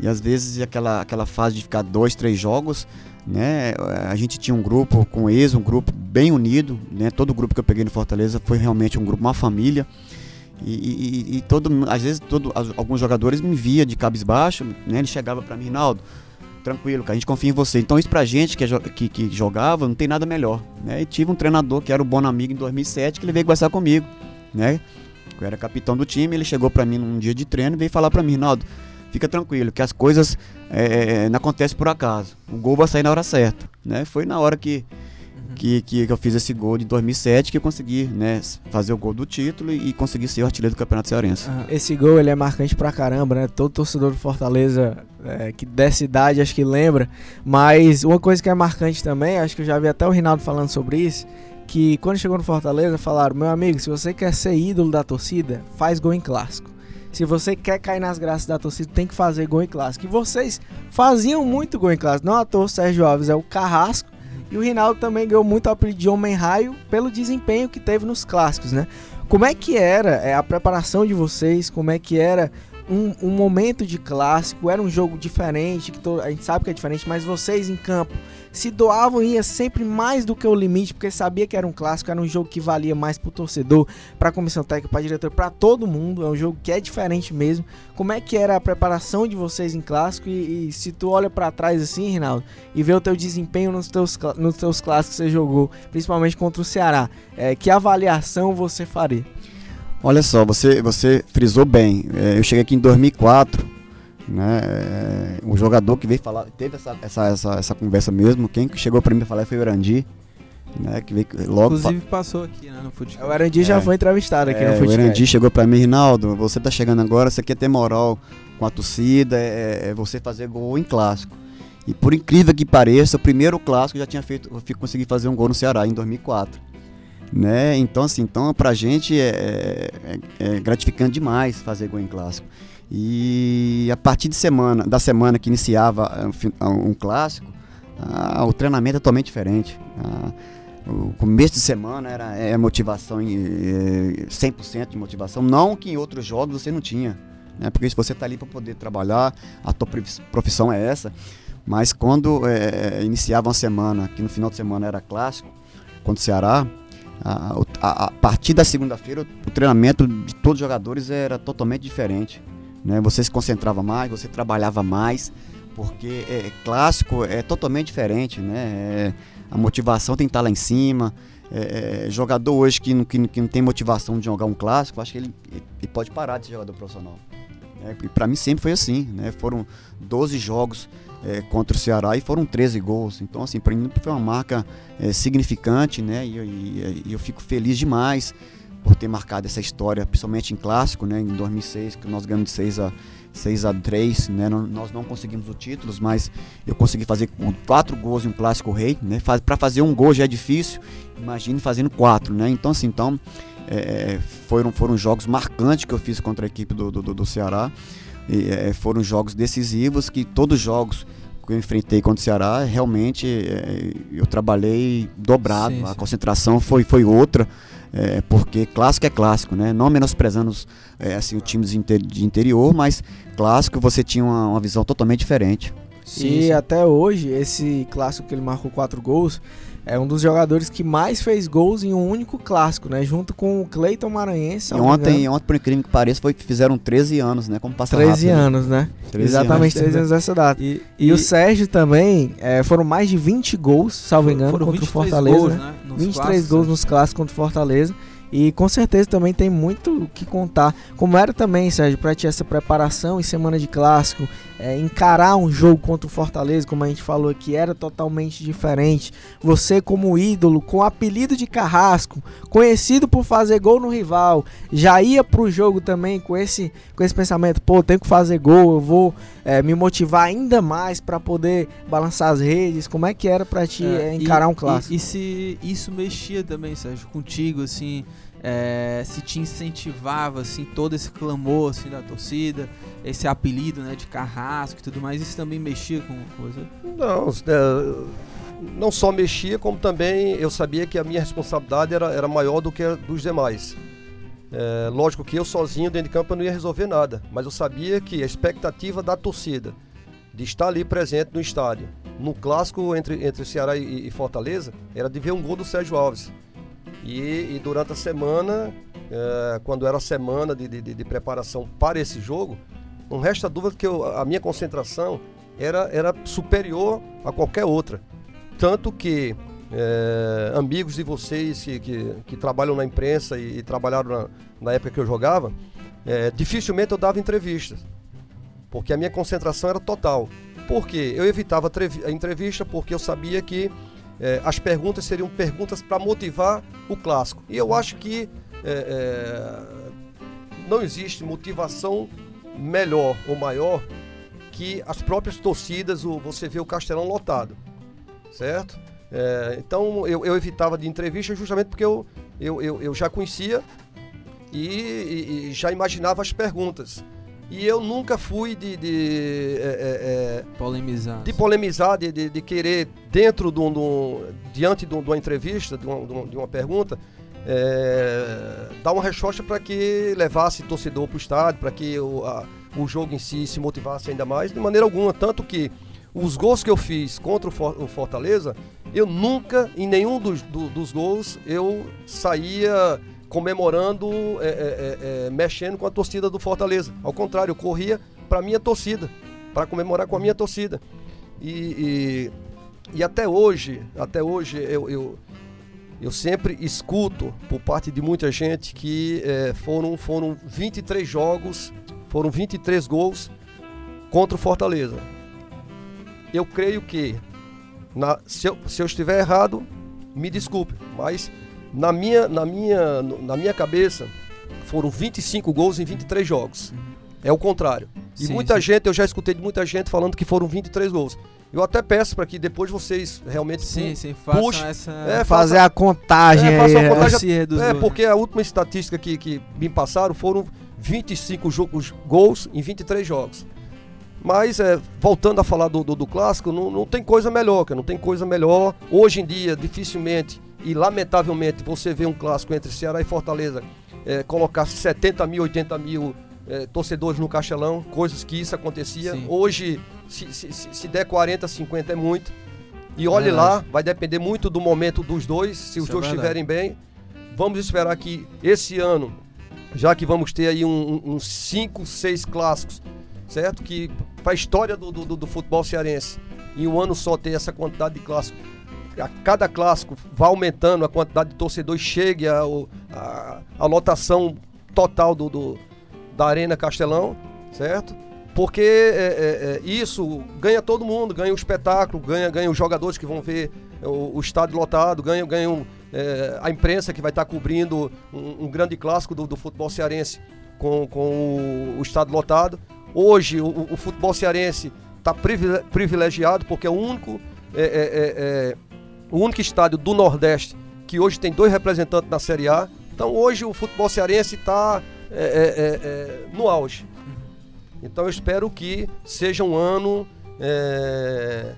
E às vezes aquela, aquela fase de ficar dois, três jogos, né? A gente tinha um grupo com ex, um grupo bem unido, né? Todo o grupo que eu peguei no Fortaleza foi realmente um grupo, uma família. E, e, e todo, às vezes todo, alguns jogadores me via de cabisbaixo, né? Ele chegava para mim, Rinaldo, tranquilo, que a gente confia em você. Então isso pra gente que, é, que, que, jogava, não tem nada melhor, né? E tive um treinador que era o Bonamigo em 2007, que ele veio conversar comigo, né? Eu era capitão do time, ele chegou para mim num dia de treino e veio falar para mim, Rinaldo, fica tranquilo, que as coisas é, não acontecem por acaso. O gol vai sair na hora certa, né? Foi na hora que que, que, eu fiz esse gol de 2007 que eu consegui né, fazer o gol do título e, e consegui ser o artilheiro do Campeonato Cearense. Ah, esse gol ele é marcante pra caramba, né? Todo torcedor do Fortaleza é, que dessa idade acho que lembra. Mas uma coisa que é marcante também, acho que eu já vi até o Rinaldo falando sobre isso, que quando chegou no Fortaleza falaram, meu amigo, se você quer ser ídolo da torcida, faz gol em clássico. Se você quer cair nas graças da torcida, tem que fazer gol em clássico. E vocês faziam muito gol em clássico. Não à toa o Sérgio Alves é o carrasco e o Rinaldo também ganhou muito o apelido de Homem-Raio pelo desempenho que teve nos clássicos, né? Como é que era é, a preparação de vocês? Como é que era um, um momento de clássico? Era um jogo diferente, que a gente sabe que é diferente, mas vocês em campo se doavam ia sempre mais do que o limite, porque sabia que era um clássico, era um jogo que valia mais pro torcedor, pra comissão técnica, pra diretor, pra todo mundo. É um jogo que é diferente mesmo. Como é que era a preparação de vocês em clássico? E, e se tu olha para trás assim, Rinaldo, e vê o teu desempenho nos teus, nos teus clássicos que você jogou, principalmente contra o Ceará, é, que avaliação você faria? Olha só, você, você frisou bem. É, eu cheguei aqui em 2004 né? O jogador que veio falar, teve essa, essa, essa, essa conversa mesmo, quem chegou para mim falar foi o Arandi. Né, que veio logo Inclusive passou aqui né, no futebol. O Arandi é, já foi entrevistado aqui é, no futebol. O Arandi chegou para mim, Rinaldo, você tá chegando agora, você quer ter moral com a torcida, é, é, você fazer gol em clássico. E por incrível que pareça, o primeiro clássico já tinha feito, eu consegui fazer um gol no Ceará em 2004. Né? Então, assim, então gente é, é, é gratificante demais fazer gol em clássico. E a partir de semana, da semana que iniciava um, um clássico, ah, o treinamento é totalmente diferente. Ah, o começo de semana era é motivação, é, 100% de motivação. Não que em outros jogos você não tinha. Né? Porque se você está ali para poder trabalhar, a tua profissão é essa. Mas quando é, iniciava uma semana, que no final de semana era clássico, contra o Ceará, a, a, a partir da segunda-feira o, treinamento de todos os jogadores era totalmente diferente. Né? Você se concentrava mais, você trabalhava mais, porque é, clássico é totalmente diferente. Né? É, a motivação tem que estar lá em cima. É, é, jogador hoje que não, que, que, não tem motivação de jogar um clássico, acho que ele, ele pode parar de ser jogador profissional. É, e para mim sempre foi assim, né? Foram 12 jogos é, contra o Ceará e foram 13 gols. Então, assim, para mim foi uma marca é, significante, né? E, e, e, eu fico feliz demais por ter marcado essa história, principalmente em clássico, né? Em 2006, que nós ganhamos de 6 a 6 a 3 né? Não, nós não conseguimos os títulos, mas eu consegui fazer quatro gols em um clássico rei, né? Faz, para fazer um gol já é difícil, imagine fazendo quatro, né? Então assim, então é, foram, foram jogos marcantes que eu fiz contra a equipe do, do, do Ceará. E, é, foram jogos decisivos que todos os jogos que eu enfrentei contra o Ceará, realmente é, eu trabalhei dobrado, sim, sim. a concentração foi, foi outra é, porque clássico é clássico, né? Não menosprezando é, assim, o time de interior, mas clássico você tinha uma, uma visão totalmente diferente. Sim, e sim. até hoje, esse clássico que ele marcou quatro gols, é um dos jogadores que mais fez gols em um único clássico, né? Junto com o Cleiton Maranhense. E ontem, ontem, por incrível que pareça, foi que fizeram 13 anos, né? Como passa 13 rápido, né? anos, né? 13 Exatamente, anos. 13 anos dessa data. E, e, e, o Sérgio também, é, foram mais de 20 gols, salvo engano, contra o Fortaleza. Gols, né? 23 clássicos, gols nos clássicos contra o Fortaleza. E com certeza também tem muito o que contar. Como era também, Sérgio, para ti essa preparação em semana de clássico, é, encarar um jogo contra o Fortaleza, como a gente falou aqui, era totalmente diferente. Você, como ídolo, com o apelido de Carrasco, conhecido por fazer gol no rival, já ia pro jogo também com esse, com esse pensamento: pô, tenho que fazer gol, eu vou é, me motivar ainda mais para poder balançar as redes. Como é que era para ti é, encarar e, um clássico? E, e se isso mexia também, Sérgio, contigo, assim é, se te incentivava assim todo esse clamor assim da torcida, esse apelido né, de carrasco e tudo mais, isso também mexia com, você? Não, é, não só mexia, como também eu sabia que a minha responsabilidade era, era maior do que a dos demais. É, lógico que eu sozinho dentro de campo não ia resolver nada, mas eu sabia que a expectativa da torcida de estar ali presente no estádio, no clássico entre, entre Ceará e, e Fortaleza, era de ver um gol do Sérgio Alves. E, e durante a semana, é, quando era a semana de, de, de, preparação para esse jogo, não resta dúvida que eu, a minha concentração era, era superior a qualquer outra. Tanto que é, amigos de vocês que, que, que, trabalham na imprensa e, e trabalharam na, na, época que eu jogava, é, dificilmente eu dava entrevistas, porque a minha concentração era total. Por quê? Eu evitava a entrevista porque eu sabia que é, as perguntas seriam perguntas para motivar o clássico. E eu acho que é, é, não existe motivação melhor ou maior que as próprias torcidas, o, você vê o Castelão lotado, certo? É, então eu, eu, evitava de entrevista justamente porque eu, eu, eu, eu já conhecia e, e, e já imaginava as perguntas. E eu nunca fui de. de é, é, polemizar. De polemizar, de, de, de querer, dentro de um. diante de, uma entrevista, de uma, de uma pergunta, é, dar uma resposta para que levasse torcedor para o estádio, para que o, a, o jogo em si se motivasse ainda mais, de maneira alguma. Tanto que os gols que eu fiz contra o Fortaleza, eu nunca, em nenhum dos, do, dos gols, eu saía comemorando, é, é, é, é, mexendo com a torcida do Fortaleza. Ao contrário, eu corria para minha torcida, para comemorar com a minha torcida. E, e, e, até hoje, até hoje eu, eu, eu, sempre escuto por parte de muita gente que é, foram, foram 23 jogos, foram 23 gols contra o Fortaleza. Eu creio que, na, se, eu, se eu estiver errado, me desculpe, mas na minha, na minha, na minha cabeça, foram 25 gols em 23 jogos. É o contrário. E sim, muita sim. gente, eu já escutei de muita gente falando que foram 23 gols. Eu até peço para que depois vocês realmente Sim, sim, façam puxa. essa. É, Fazer faça- a contagem É, faça aí. uma é. contagem- É, gols, porque a última estatística que, que me passaram foram 25 jogos, gols em 23 jogos. Mas, é, voltando a falar do, do, do clássico, não, não tem coisa melhor, cara, não tem coisa melhor. Hoje em dia, dificilmente e lamentavelmente, você vê um clássico entre Ceará e Fortaleza é, colocar 70 mil, 80 mil é, torcedores no Castelão, coisas que isso acontecia. Sim. Hoje, se, se, se- der 40, 50 é muito. E olhe Verdade. lá, vai depender muito do momento dos dois, se os Isso é dois estiverem bem. Vamos esperar que esse ano, já que vamos ter aí um- um- uns 5, 6 clássicos, certo? Que para a história do, do, do futebol cearense, em um ano só ter essa quantidade de clássicos, a cada clássico vai aumentando a quantidade de torcedores, chegue a, a, a lotação total do, do- da Arena Castelão, certo? Porque é, é, é, isso ganha todo mundo, ganha o espetáculo, ganha, ganha os jogadores que vão ver o, o estádio lotado, ganha, ganha é, a imprensa que vai estar cobrindo um, um grande clássico do, do futebol cearense com, com o, o estádio lotado. Hoje o, o futebol cearense está privilegiado porque é o único, é, é, é, é, o único estádio do Nordeste que hoje tem dois representantes na Série A. Então hoje o futebol cearense está no auge. Então eu espero que seja um ano é,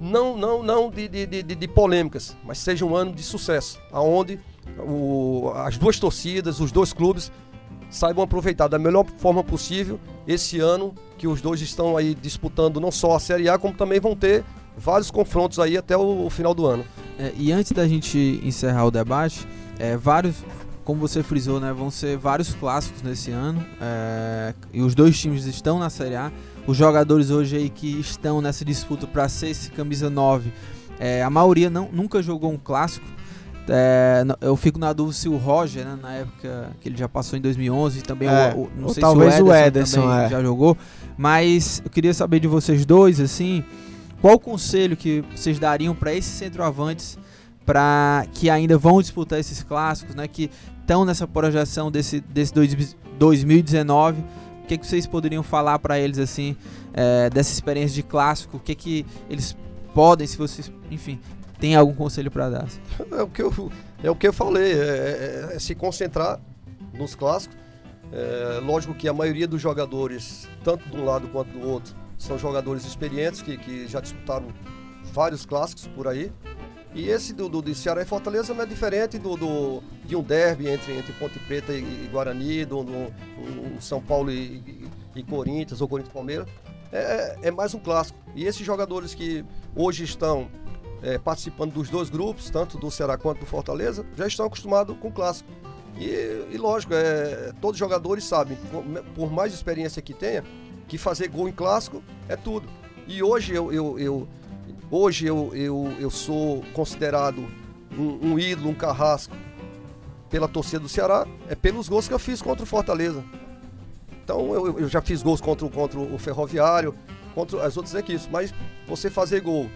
não, não, não de, de, de, de polêmicas, mas seja um ano de sucesso, aonde o, as duas torcidas, os dois clubes saibam aproveitar da melhor forma possível esse ano que os dois estão aí disputando não só a Série A, como também vão ter vários confrontos aí até o, o final do ano. É, e antes da gente encerrar o debate, é, vários, como você frisou, né, vão ser vários clássicos nesse ano. é, e os dois times estão na Série A. Os jogadores hoje aí que estão nessa disputa para ser esse camisa 9, é, a maioria não, nunca jogou um clássico. É, eu fico na dúvida se o Roger, né, na época que ele já passou em 2011, e também É, o, o- não sei talvez se o o Ederson, Ederson, também é. já jogou, mas eu queria saber de vocês dois, assim, qual o conselho que vocês dariam para esses centroavantes para que ainda vão disputar esses clássicos, né, que estão nessa projeção desse, desse dois- 2019? O que, que vocês poderiam falar para eles assim é, dessa experiência de clássico? O que, que eles podem, se vocês, enfim, tem algum conselho para dar? É o que eu, é o que eu falei, é, é- é se concentrar nos clássicos. É, lógico que a maioria dos jogadores, tanto de um lado quanto do outro, são jogadores experientes que, que já disputaram vários clássicos por aí. E esse do, do, de Ceará e Fortaleza não é diferente do, do- de um derby entre, entre Ponte Preta e, e Guarani, do, do- um São Paulo e, e- e Corinthians, ou Corinthians Palmeiras. É, é mais um clássico. E esses jogadores que hoje estão é, participando dos dois grupos, tanto do Ceará quanto do Fortaleza, já estão acostumados com o clássico. E, e lógico, é, todos os jogadores sabem, por mais experiência que tenha, que fazer gol em clássico é tudo. E hoje eu, eu, eu- hoje eu, eu, eu sou considerado um, um ídolo, um carrasco pela torcida do Ceará, é pelos gols que eu fiz contra o Fortaleza. Então eu, eu já fiz gols contra, o- contra o Ferroviário, contra as outras equipes, mas você fazer gol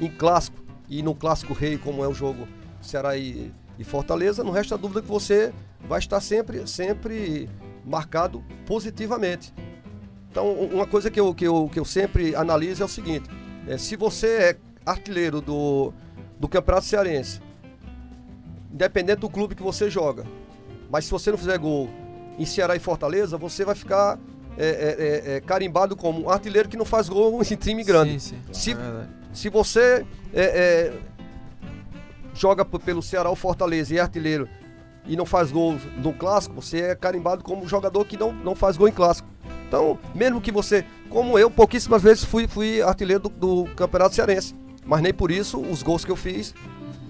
em clássico e no clássico rei, como é o jogo Ceará e, e Fortaleza, não resta dúvida que você vai estar sempre, sempre marcado positivamente. Então, uma coisa que eu, que eu, que eu sempre analiso é o seguinte: é, se você é artilheiro do, do Campeonato Cearense, independente do clube que você joga, mas se você não fizer gol em Ceará e Fortaleza, você vai ficar é, é, é, é, carimbado como um artilheiro que não faz gol em time grande. Sim, sim. Se- é. Se você joga pelo Ceará ou Fortaleza e é artilheiro e não faz gols no clássico, você é carimbado como um jogador que não, não faz gol em clássico. Então, mesmo que você, como eu, pouquíssimas vezes fui, fui artilheiro do, do Campeonato Cearense, mas nem por isso os gols que eu fiz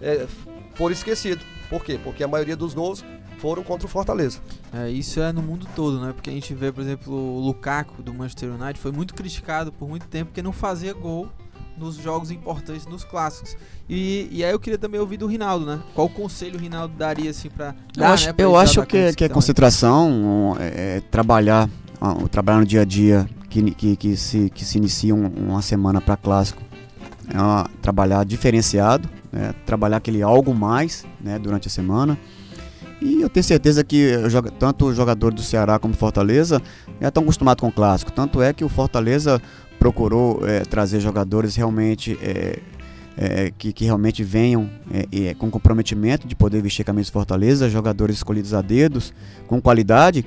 é, foram esquecidos. Por quê? Porque a maioria dos gols foram contra o Fortaleza. É, isso é no mundo todo, né? Porque a gente vê, por exemplo, o Lukaku do Manchester United foi muito criticado por muito tempo porque não fazia gol nos jogos importantes, nos clássicos. E, e aí eu queria também ouvir do Rinaldo, né? Qual conselho o Rinaldo daria assim para Eu acho, eu acho que, que é concentração, é, é trabalhar, o trabalhar no dia a dia, que, que, que, se, que se inicia um- uma semana para clássico, é uma- trabalhar diferenciado, né, trabalhar aquele algo mais né, durante a semana. E eu tenho certeza que tanto o jogador do Ceará como Fortaleza já estão acostumados com o clássico. Tanto é que o Fortaleza, procurou é, trazer jogadores realmente é, é, que, que, realmente venham com comprometimento de poder vestir camisa Fortaleza, jogadores escolhidos a dedos, com qualidade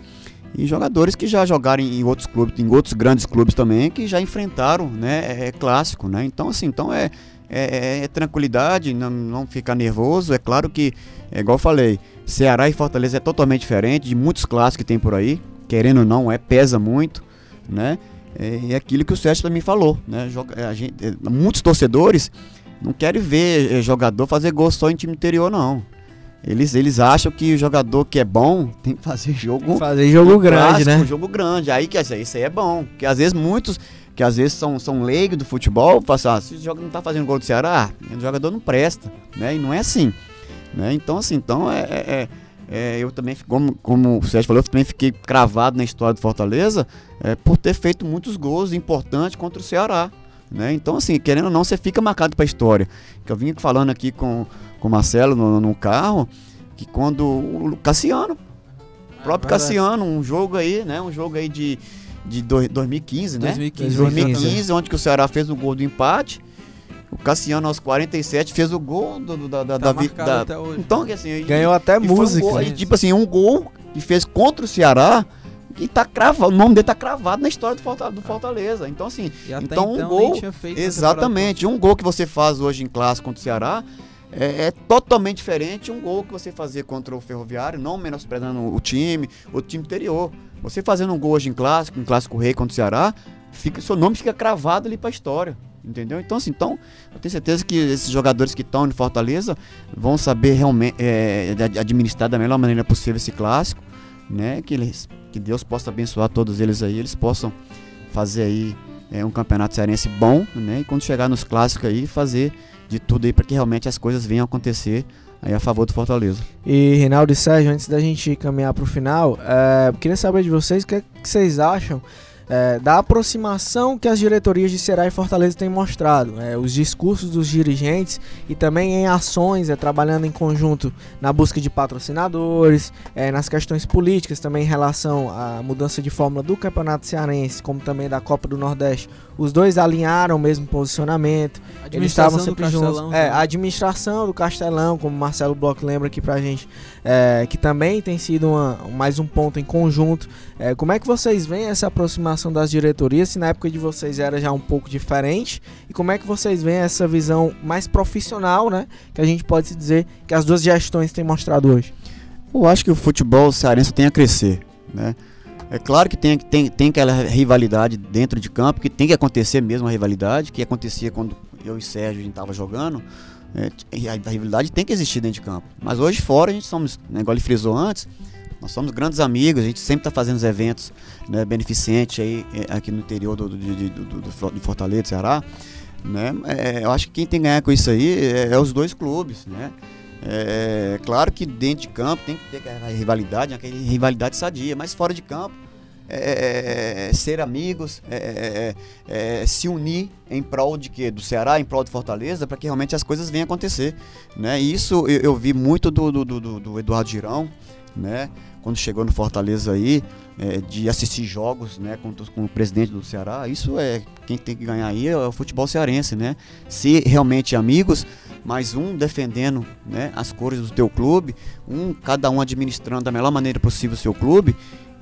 e jogadores que já jogaram em outros clubes, em outros grandes clubes também, que já enfrentaram, né, é, clássico, né? Então assim, então é é, é, tranquilidade, não, não ficar nervoso. É claro que, é igual eu falei, Ceará e Fortaleza é totalmente diferente de muitos clássicos que tem por aí. Querendo ou não, é pesa muito, né? É, é aquilo que o Sérgio também falou, né? Joga, a gente, é, muitos torcedores não querem ver é, jogador fazer gol só em time interior, não. Eles, eles acham que o jogador que é bom tem que fazer jogo. Fazer jogo grande, clássico, né? Jogo grande. Aí quer dizer, isso aí é bom. Porque às vezes muitos que às vezes são, são leigos do futebol, assim, ah, se o jogador não tá fazendo gol do Ceará, o jogador não presta, né? E não é assim. Né? Então, assim, então é, é, é, é eu também, como, como o Sérgio falou, eu também fiquei cravado na história do Fortaleza é, por ter feito muitos gols importantes contra o Ceará. Né? Então, assim, querendo ou não, você fica marcado para a história. Que eu vim falando aqui com, com o Marcelo no, no carro, que quando o Cassiano, o próprio Cassiano, um jogo aí, né? Um jogo aí de de do, 2015, né? 2015, 2015, onde que o Ceará fez o gol do empate. O Cassiano aos 47 fez o gol do, do da, da, tá da, da Então, assim, ganhou e, até e música. Um gol, e, tipo assim, um gol que fez contra o Ceará e tá cravado, o nome dele tá cravado na história do Fortaleza. Do Fortaleza. Então, assim, então, um gol. Exatamente, um gol que você faz hoje em classe contra o Ceará é, é, totalmente diferente um gol que você fazer contra o Ferroviário, não menosprezando o time, o time interior. Você fazendo um gol hoje em clássico, em clássico rei contra o Ceará, fica, seu nome fica cravado ali para a história. Entendeu? Então, assim, então, eu tenho certeza que esses jogadores que estão em Fortaleza vão saber realmente é, administrar da melhor maneira possível esse clássico, né? Que, eles, que Deus possa abençoar todos eles aí, eles possam fazer aí é, um campeonato cearense bom, né? E quando chegar nos clássicos aí, fazer de tudo aí para que realmente as coisas venham acontecer aí a favor do Fortaleza. E Reinaldo e Sérgio, antes da gente caminhar para o final, é, queria saber de vocês o que, é que vocês acham é, da aproximação que as diretorias de Ceará e Fortaleza têm mostrado, é, os discursos dos dirigentes e também em ações, é, trabalhando em conjunto na busca de patrocinadores, é, nas questões políticas também em relação à mudança de fórmula do Campeonato Cearense, como também da Copa do Nordeste. Os dois alinharam o mesmo posicionamento, eles estavam sempre juntos. É, a administração do Castelão, como Marcelo Bloch lembra aqui pra gente, é, que também tem sido uma, mais um ponto em conjunto. É, como é que vocês veem essa aproximação das diretorias? Se na época de vocês era já um pouco diferente, e como é que vocês veem essa visão mais profissional, né? Que a gente pode dizer que as duas gestões têm mostrado hoje? Eu acho que o futebol cearense tem a crescer, né? É claro que tem, tem, tem aquela rivalidade dentro de campo, que tem que acontecer mesmo a rivalidade, que acontecia quando eu e Sérgio a gente estava jogando. É, a, rivalidade tem que existir dentro de campo. Mas hoje fora a gente somos, né, igual ele frisou antes, nós somos grandes amigos, a gente sempre está fazendo os eventos né, beneficentes aí, é, aqui no interior do, do, do, do, do Fortaleza, Ceará. Né? É, eu acho que quem tem que ganhar com isso aí é, é os dois clubes. Né? É, claro que dentro de campo tem que ter a rivalidade, aquela rivalidade sadia, mas fora de campo, é, é, é ser amigos, é, é, se unir em prol de quê? Do Ceará, em prol de Fortaleza, para que realmente as coisas venham acontecer. Né? E isso eu, eu vi muito do, do, do, do, Eduardo Girão, né? quando chegou no Fortaleza aí, de assistir jogos né? com, com o presidente do Ceará. Isso é quem tem que ganhar aí é o futebol cearense. Né? Se realmente amigos mas um defendendo né, as cores do teu clube, um cada um administrando da melhor maneira possível o seu clube.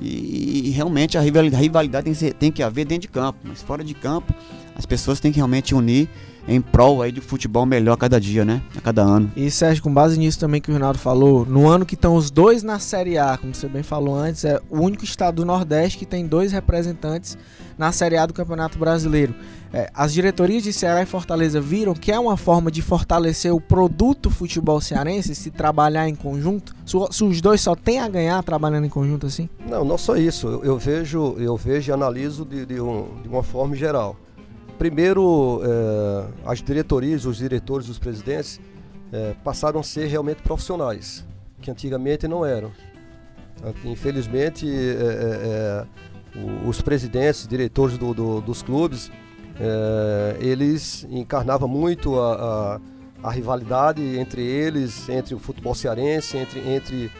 E, e realmente a rivalidade, a tem, que ser, tem que haver dentro de campo, mas fora de campo as pessoas têm que realmente unir em prol aí de futebol melhor cada dia, né? A cada ano. E Sérgio, com base nisso também que o Ronaldo falou, no ano que estão os dois na Série A, como você bem falou antes, é o único estado do Nordeste que tem dois representantes na Série A do Campeonato Brasileiro. É, as diretorias de Ceará e Fortaleza viram que é uma forma de fortalecer o produto futebol cearense se trabalhar em conjunto? Se, os dois só têm a ganhar trabalhando em conjunto assim? Não, não só isso. Eu, eu vejo, eu vejo e analiso de, de, um, de uma forma geral. Primeiro, é, as diretorias, os diretores, os presidentes é, passaram a ser realmente profissionais, que antigamente não eram. Infelizmente, é, os presidentes, diretores do, do, dos clubes, eles encarnavam muito a, a, a, rivalidade entre eles, entre o futebol cearense, entre, entre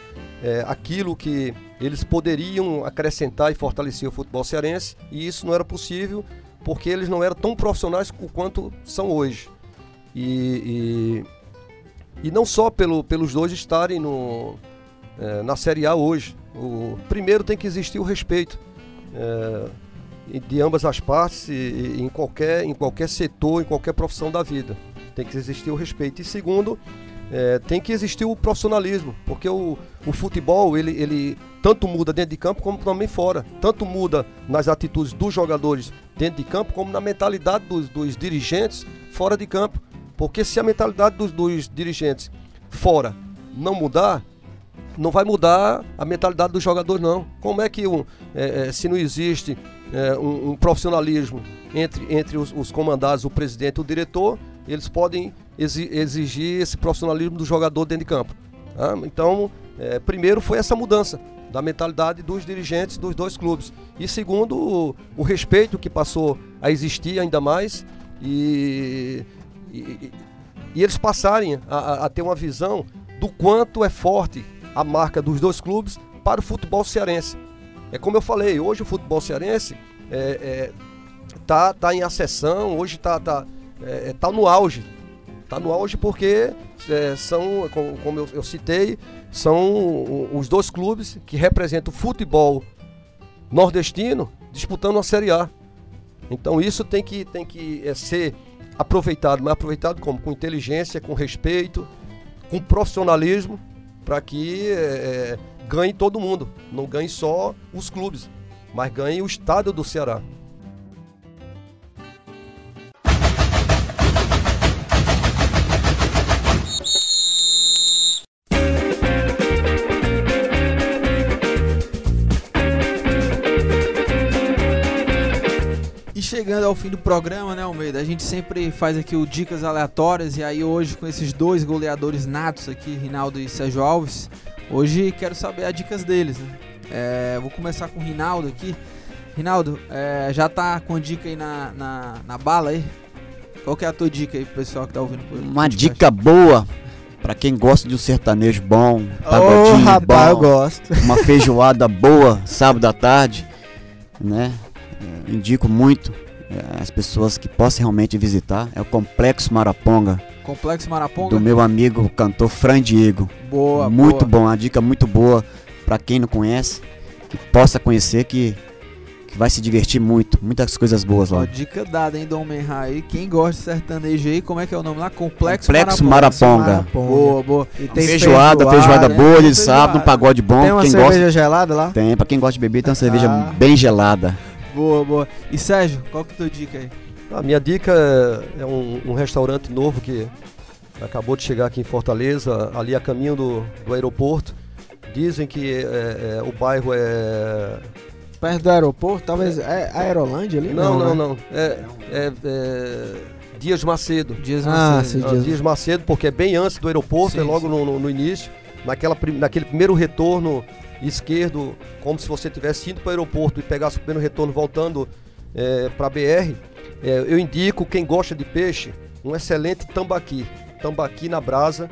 aquilo que eles poderiam acrescentar e fortalecer o futebol cearense, e isso não era possível porque eles não eram tão profissionais quanto são hoje. E, e, e não só pelo, pelos dois estarem no, é, na Série A hoje. O, primeiro tem que existir o respeito é, de ambas as partes, em, qualquer, em qualquer setor, em qualquer profissão da vida. Tem que existir o respeito. E segundo, é, tem que existir o profissionalismo, porque o, o futebol ele, ele tanto muda dentro de campo como também fora. Tanto muda nas atitudes dos jogadores dentro de campo, como na mentalidade dos, dos dirigentes fora de campo. Porque se a mentalidade dos, dos dirigentes fora não mudar, não vai mudar a mentalidade do jogador, não. Como é que, um, é, é, se não existe é, um, um, profissionalismo entre, entre os, os, comandados, o presidente e o diretor, eles podem exigir esse profissionalismo do jogador dentro de campo. Tá? Então, é, primeiro foi essa mudança da mentalidade dos dirigentes dos dois clubes. E segundo, o, o respeito que passou a existir ainda mais e, e, e eles passarem a, a ter uma visão do quanto é forte a marca dos dois clubes para o futebol cearense. É como eu falei, hoje o futebol cearense é, é, tá, tá em acessão, hoje tá, tá, é, tá no auge. Tá no auge porque é, são, como, como eu, eu, citei, são os dois clubes que representam o futebol nordestino disputando a Série A. Então isso tem que, tem que é, ser aproveitado, mas aproveitado como? Com inteligência, com respeito, com profissionalismo para que é, ganhe todo mundo, não ganhe só os clubes, mas ganhe o estado do Ceará. Chegando ao fim do programa, né, Almeida? A gente sempre faz aqui o Dicas Aleatórias e aí hoje com esses dois goleadores natos aqui, Rinaldo e Sérgio Alves, hoje quero saber as dicas deles, né? É, vou começar com o Rinaldo aqui. Rinaldo, é, já tá com a dica aí na, na, na, bala aí? Qual que é a tua dica aí pro pessoal que tá ouvindo? Uma dica boa para quem gosta de um sertanejo bom, pagodinho oh, rapaz, bom, eu gosto. uma feijoada boa sábado à tarde, né? indico muito é, as pessoas que possam realmente visitar é o Complexo Maraponga. Complexo Maraponga? Do meu amigo cantor Fran Diego. Boa, Muito boa. bom, uma dica muito boa para quem não conhece, que possa conhecer, que, que vai se divertir muito. Muitas coisas boas lá. Ó, dica dada, hein, Dom aí. Quem gosta de sertanejo aí, como é que é o nome lá? Complexo, Complexo Maraponga. Maraponga. Boa, boa. E tem feijoada, feijoada, né? boa de sábado, um pagode bom. Tem uma quem cerveja gosta... gelada lá? Tem, pra quem gosta de beber, tem uma cerveja ah. bem gelada. Boa, boa. E Sérgio, qual que é a tua dica aí? A minha dica é um, um restaurante novo que acabou de chegar aqui em Fortaleza, ali a caminho do, do aeroporto. Dizem que é, é, o bairro é. Perto do aeroporto? Talvez é, é Aerolândia ali? Não, não, não. não. É, é, é, Dias Macedo. Dias ah, Macedo. Ah, Dias... Dias Macedo, porque é bem antes do aeroporto, sim, é logo no, no, no, início. Naquela, naquele primeiro retorno esquerdo, como se você tivesse indo para o aeroporto e pegasse o primeiro retorno voltando é, para a BR, é, eu indico quem gosta de peixe, um excelente tambaqui. Tambaqui na brasa.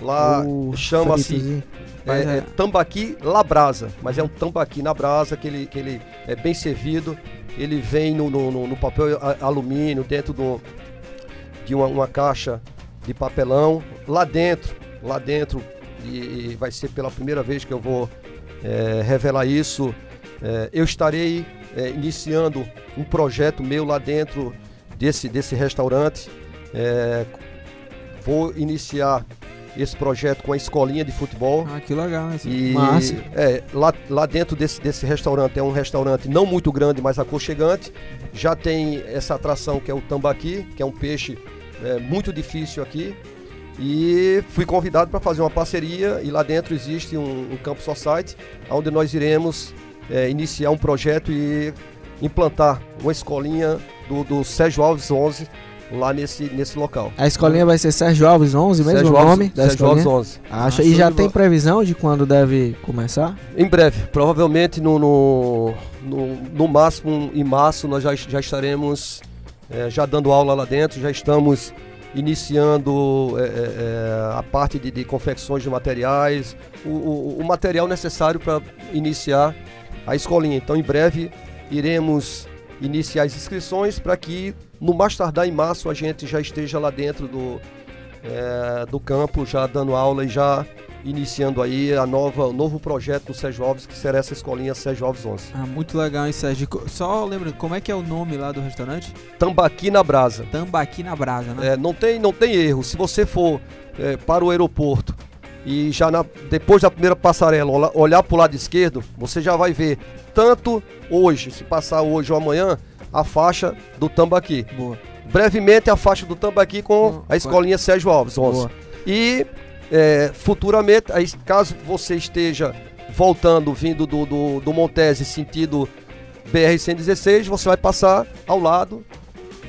Lá chama-se é, é, é, tambaqui labrasa, mas é um tambaqui na brasa que ele, que ele é bem servido. Ele vem no, no, no papel alumínio, dentro do, de uma, uma caixa de papelão. Lá dentro, lá dentro e, e vai ser pela primeira vez que eu vou é, revelar isso. É, eu estarei é, iniciando um projeto meu lá dentro desse, desse restaurante. É, vou iniciar esse projeto com a escolinha de futebol. Ah, que legal, esse e, Massa. É, lá, lá dentro desse, desse restaurante é um restaurante não muito grande, mas aconchegante. Já tem essa atração que é o tambaqui, que é um peixe é, muito difícil aqui. E fui convidado para fazer uma parceria e lá dentro existe um, um Campo Society, onde nós iremos é, iniciar um projeto e implantar uma escolinha do, do Sérgio Alves 11 lá nesse, nesse local. A escolinha vai ser Sérgio Alves 11 mesmo Sérgio o nome Alves, da Sérgio escolinha? Alves 11. Acha, ah, e já tem previsão de quando deve começar? Em breve, provavelmente no, no, no, no máximo em março nós já, já estaremos é, já dando aula lá dentro, já estamos iniciando é, é, é, a parte de, de, confecções de materiais, o, o, o material necessário para iniciar a escolinha. Então, em breve, iremos iniciar as inscrições para que no mais tardar em março a gente já esteja lá dentro do, é, do campo, já dando aula e já iniciando aí a nova, o novo projeto do Sérgio Alves, que será essa escolinha Sérgio Alves 11. Ah, muito legal, hein, Sérgio? Só lembra, como é que é o nome lá do restaurante? Tambaqui na Brasa. Tambaqui na Brasa, né? É, não, tem, não tem erro. Se você for é, para o aeroporto e já na, depois da primeira passarela olhar para o lado esquerdo, você já vai ver tanto hoje, se passar hoje ou amanhã, a faixa do Tambaqui. Boa. Brevemente a faixa do Tambaqui com a escolinha Sérgio Alves 11. Boa. E é, futuramente, aí, caso você esteja voltando, vindo do, do, do Montese, sentido BR-116, você vai passar ao lado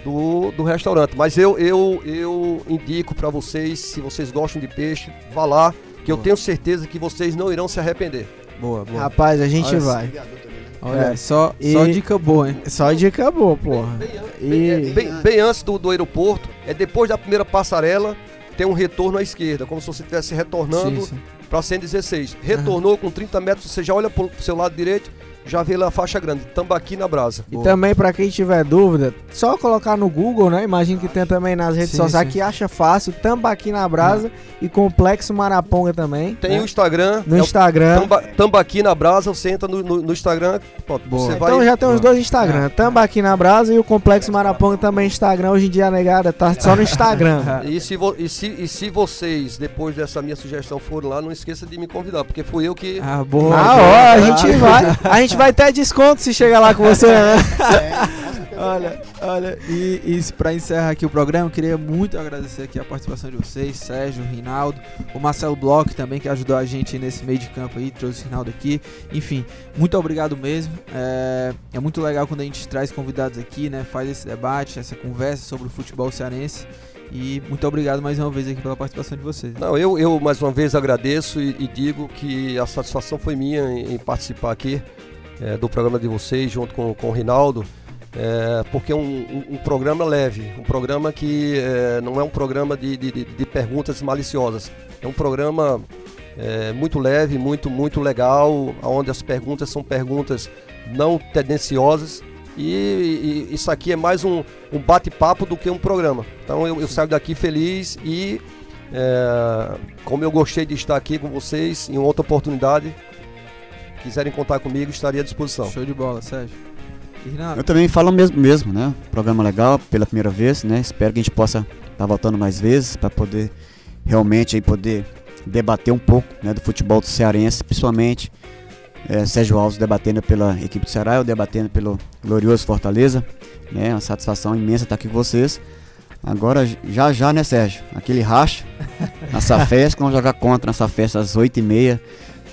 do, do restaurante. Mas eu, eu, eu indico para vocês, se vocês gostam de peixe, vá lá, que boa. eu tenho certeza que vocês não irão se arrepender. Boa, boa. Rapaz, a gente Olha vai. Olha, é. só, e... só dica boa, hein? Só dica boa, porra. Bem, bem, e... bem, bem antes do, do aeroporto, é depois da primeira passarela, tem um retorno à esquerda, como se você estivesse retornando para 116. Retornou uhum. com 30 metros, você já olha para o seu lado direito, já vê lá a faixa grande, Tambaqui na Brasa. E Boa. também para quem tiver dúvida, só colocar no Google, né? Imagino que tem também nas redes sim, sociais sim. que acha fácil, Tambaqui na Brasa e Complexo Maraponga também. Tem né? o Instagram. No é Instagram. Tamba, Tambaqui na Brasa, você entra no, no, no Instagram, pronto, Boa. você vai... Então já tem os dois Instagram, é. Tambaqui na Brasa e o Complexo Maraponga também Instagram. Hoje em dia, negada, tá só no Instagram. e, se vo, e, se, e se vocês, depois dessa minha sugestão, forem lá, não esqueça de me convidar, porque fui eu que... Ah, boa. Na hora, a gente vai. A gente vai ter desconto se chegar lá com você, né? É, olha, olha, e, e para encerrar aqui o programa, eu queria muito agradecer aqui a participação de vocês, Sérgio, Rinaldo, o Marcelo Bloch também, que ajudou a gente nesse meio de campo aí, trouxe o Rinaldo aqui. Enfim, muito obrigado mesmo. É, é muito legal quando a gente traz convidados aqui, né? Faz esse debate, essa conversa sobre o futebol cearense. E muito obrigado mais uma vez aqui pela participação de vocês. Não, eu, eu mais uma vez agradeço e, e digo que a satisfação foi minha em, em participar aqui é, do programa de vocês, junto com, com o Rinaldo, é, porque é um, um, um, programa leve, um programa que é, não é um programa de, de, de, perguntas maliciosas, é um programa é, muito leve, muito, muito legal, onde as perguntas são perguntas não tendenciosas e, e isso aqui é mais um, um bate-papo do que um programa. Então eu, eu saio daqui feliz e é, como eu gostei de estar aqui com vocês em outra oportunidade, quiserem contar comigo, estaria à disposição. Show de bola, Sérgio. Eu também falo mesmo, mesmo, né? Programa legal pela primeira vez, né? Espero que a gente possa estar tá voltando mais vezes para poder realmente aí poder debater um pouco né, do futebol do cearense, principalmente é, Sérgio Alves debatendo pela equipe do Ceará, eu debatendo pelo glorioso Fortaleza. Né, uma satisfação imensa estar aqui com vocês. Agora, já já, né, Sérgio? Aquele racha nessa festa, vamos jogar contra nessa festa às 8h30.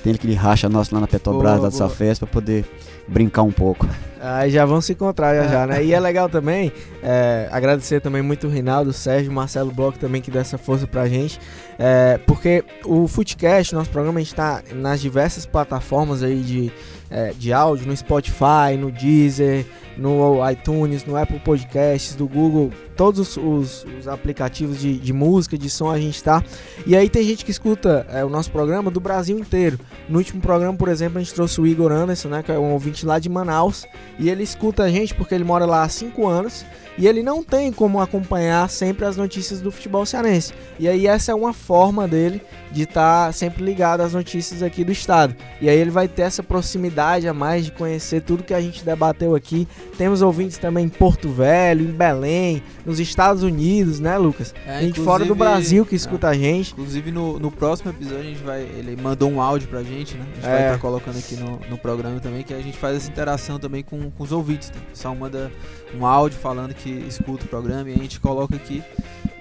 Tem aquele racha nosso lá na Petrobras, boa, lá dessa festa, para poder brincar um pouco. Aí já vão se encontrar já, já né? E é legal também, é, agradecer também muito o Rinaldo, o Sérgio, o Marcelo Bloco também que deu essa força pra gente. É, porque o Footcast, nosso programa, a gente tá nas diversas plataformas aí de, é, de áudio, no Spotify, no Deezer, no iTunes, no Apple Podcasts, do Google, todos os, os aplicativos de, de, música, de som a gente tá. E aí tem gente que escuta é, o nosso programa do Brasil inteiro. No último programa, por exemplo, a gente trouxe o Igor Anderson, né, que é um ouvinte lá de Manaus, e ele escuta a gente porque ele mora lá há 5 anos e ele não tem como acompanhar sempre as notícias do futebol cearense. E aí essa é uma forma dele de estar tá sempre ligado às notícias aqui do estado. E aí ele vai ter essa proximidade a mais de conhecer tudo que a gente debateu aqui. Temos ouvintes também em Porto Velho, em Belém, nos Estados Unidos, né, Lucas? É, gente fora do Brasil que escuta é, a gente. Inclusive no, no próximo episódio a gente vai, ele mandou um áudio pra gente, né? A gente é. vai estar tá colocando aqui no, no programa também que a gente faz essa interação também com, com os ouvintes. Né? O pessoal manda um áudio falando que escuta o programa e a gente coloca aqui.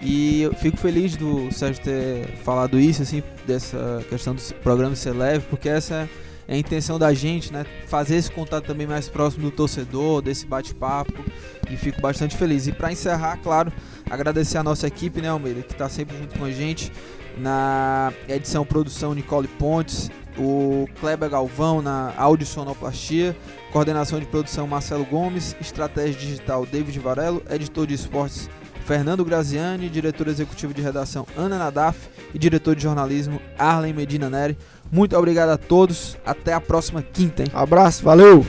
E eu fico feliz do Sérgio ter falado isso, assim, dessa questão do programa ser leve, porque essa é a intenção da gente, né? Fazer esse contato também mais próximo do torcedor, desse bate-papo. E fico bastante feliz. E para encerrar, claro, agradecer a nossa equipe, né, Almeida, que está sempre junto com a gente na edição produção Nicole Pontes, o Kleber Galvão na audiosonoplastia, coordenação de produção Marcelo Gomes, estratégia digital David Varelo, editor de esportes Fernando Graziani, diretor executivo de redação Ana Nadaf e diretor de jornalismo Arlen Medina Neri. Muito obrigado a todos, até a próxima quinta. Hein? Abraço, valeu!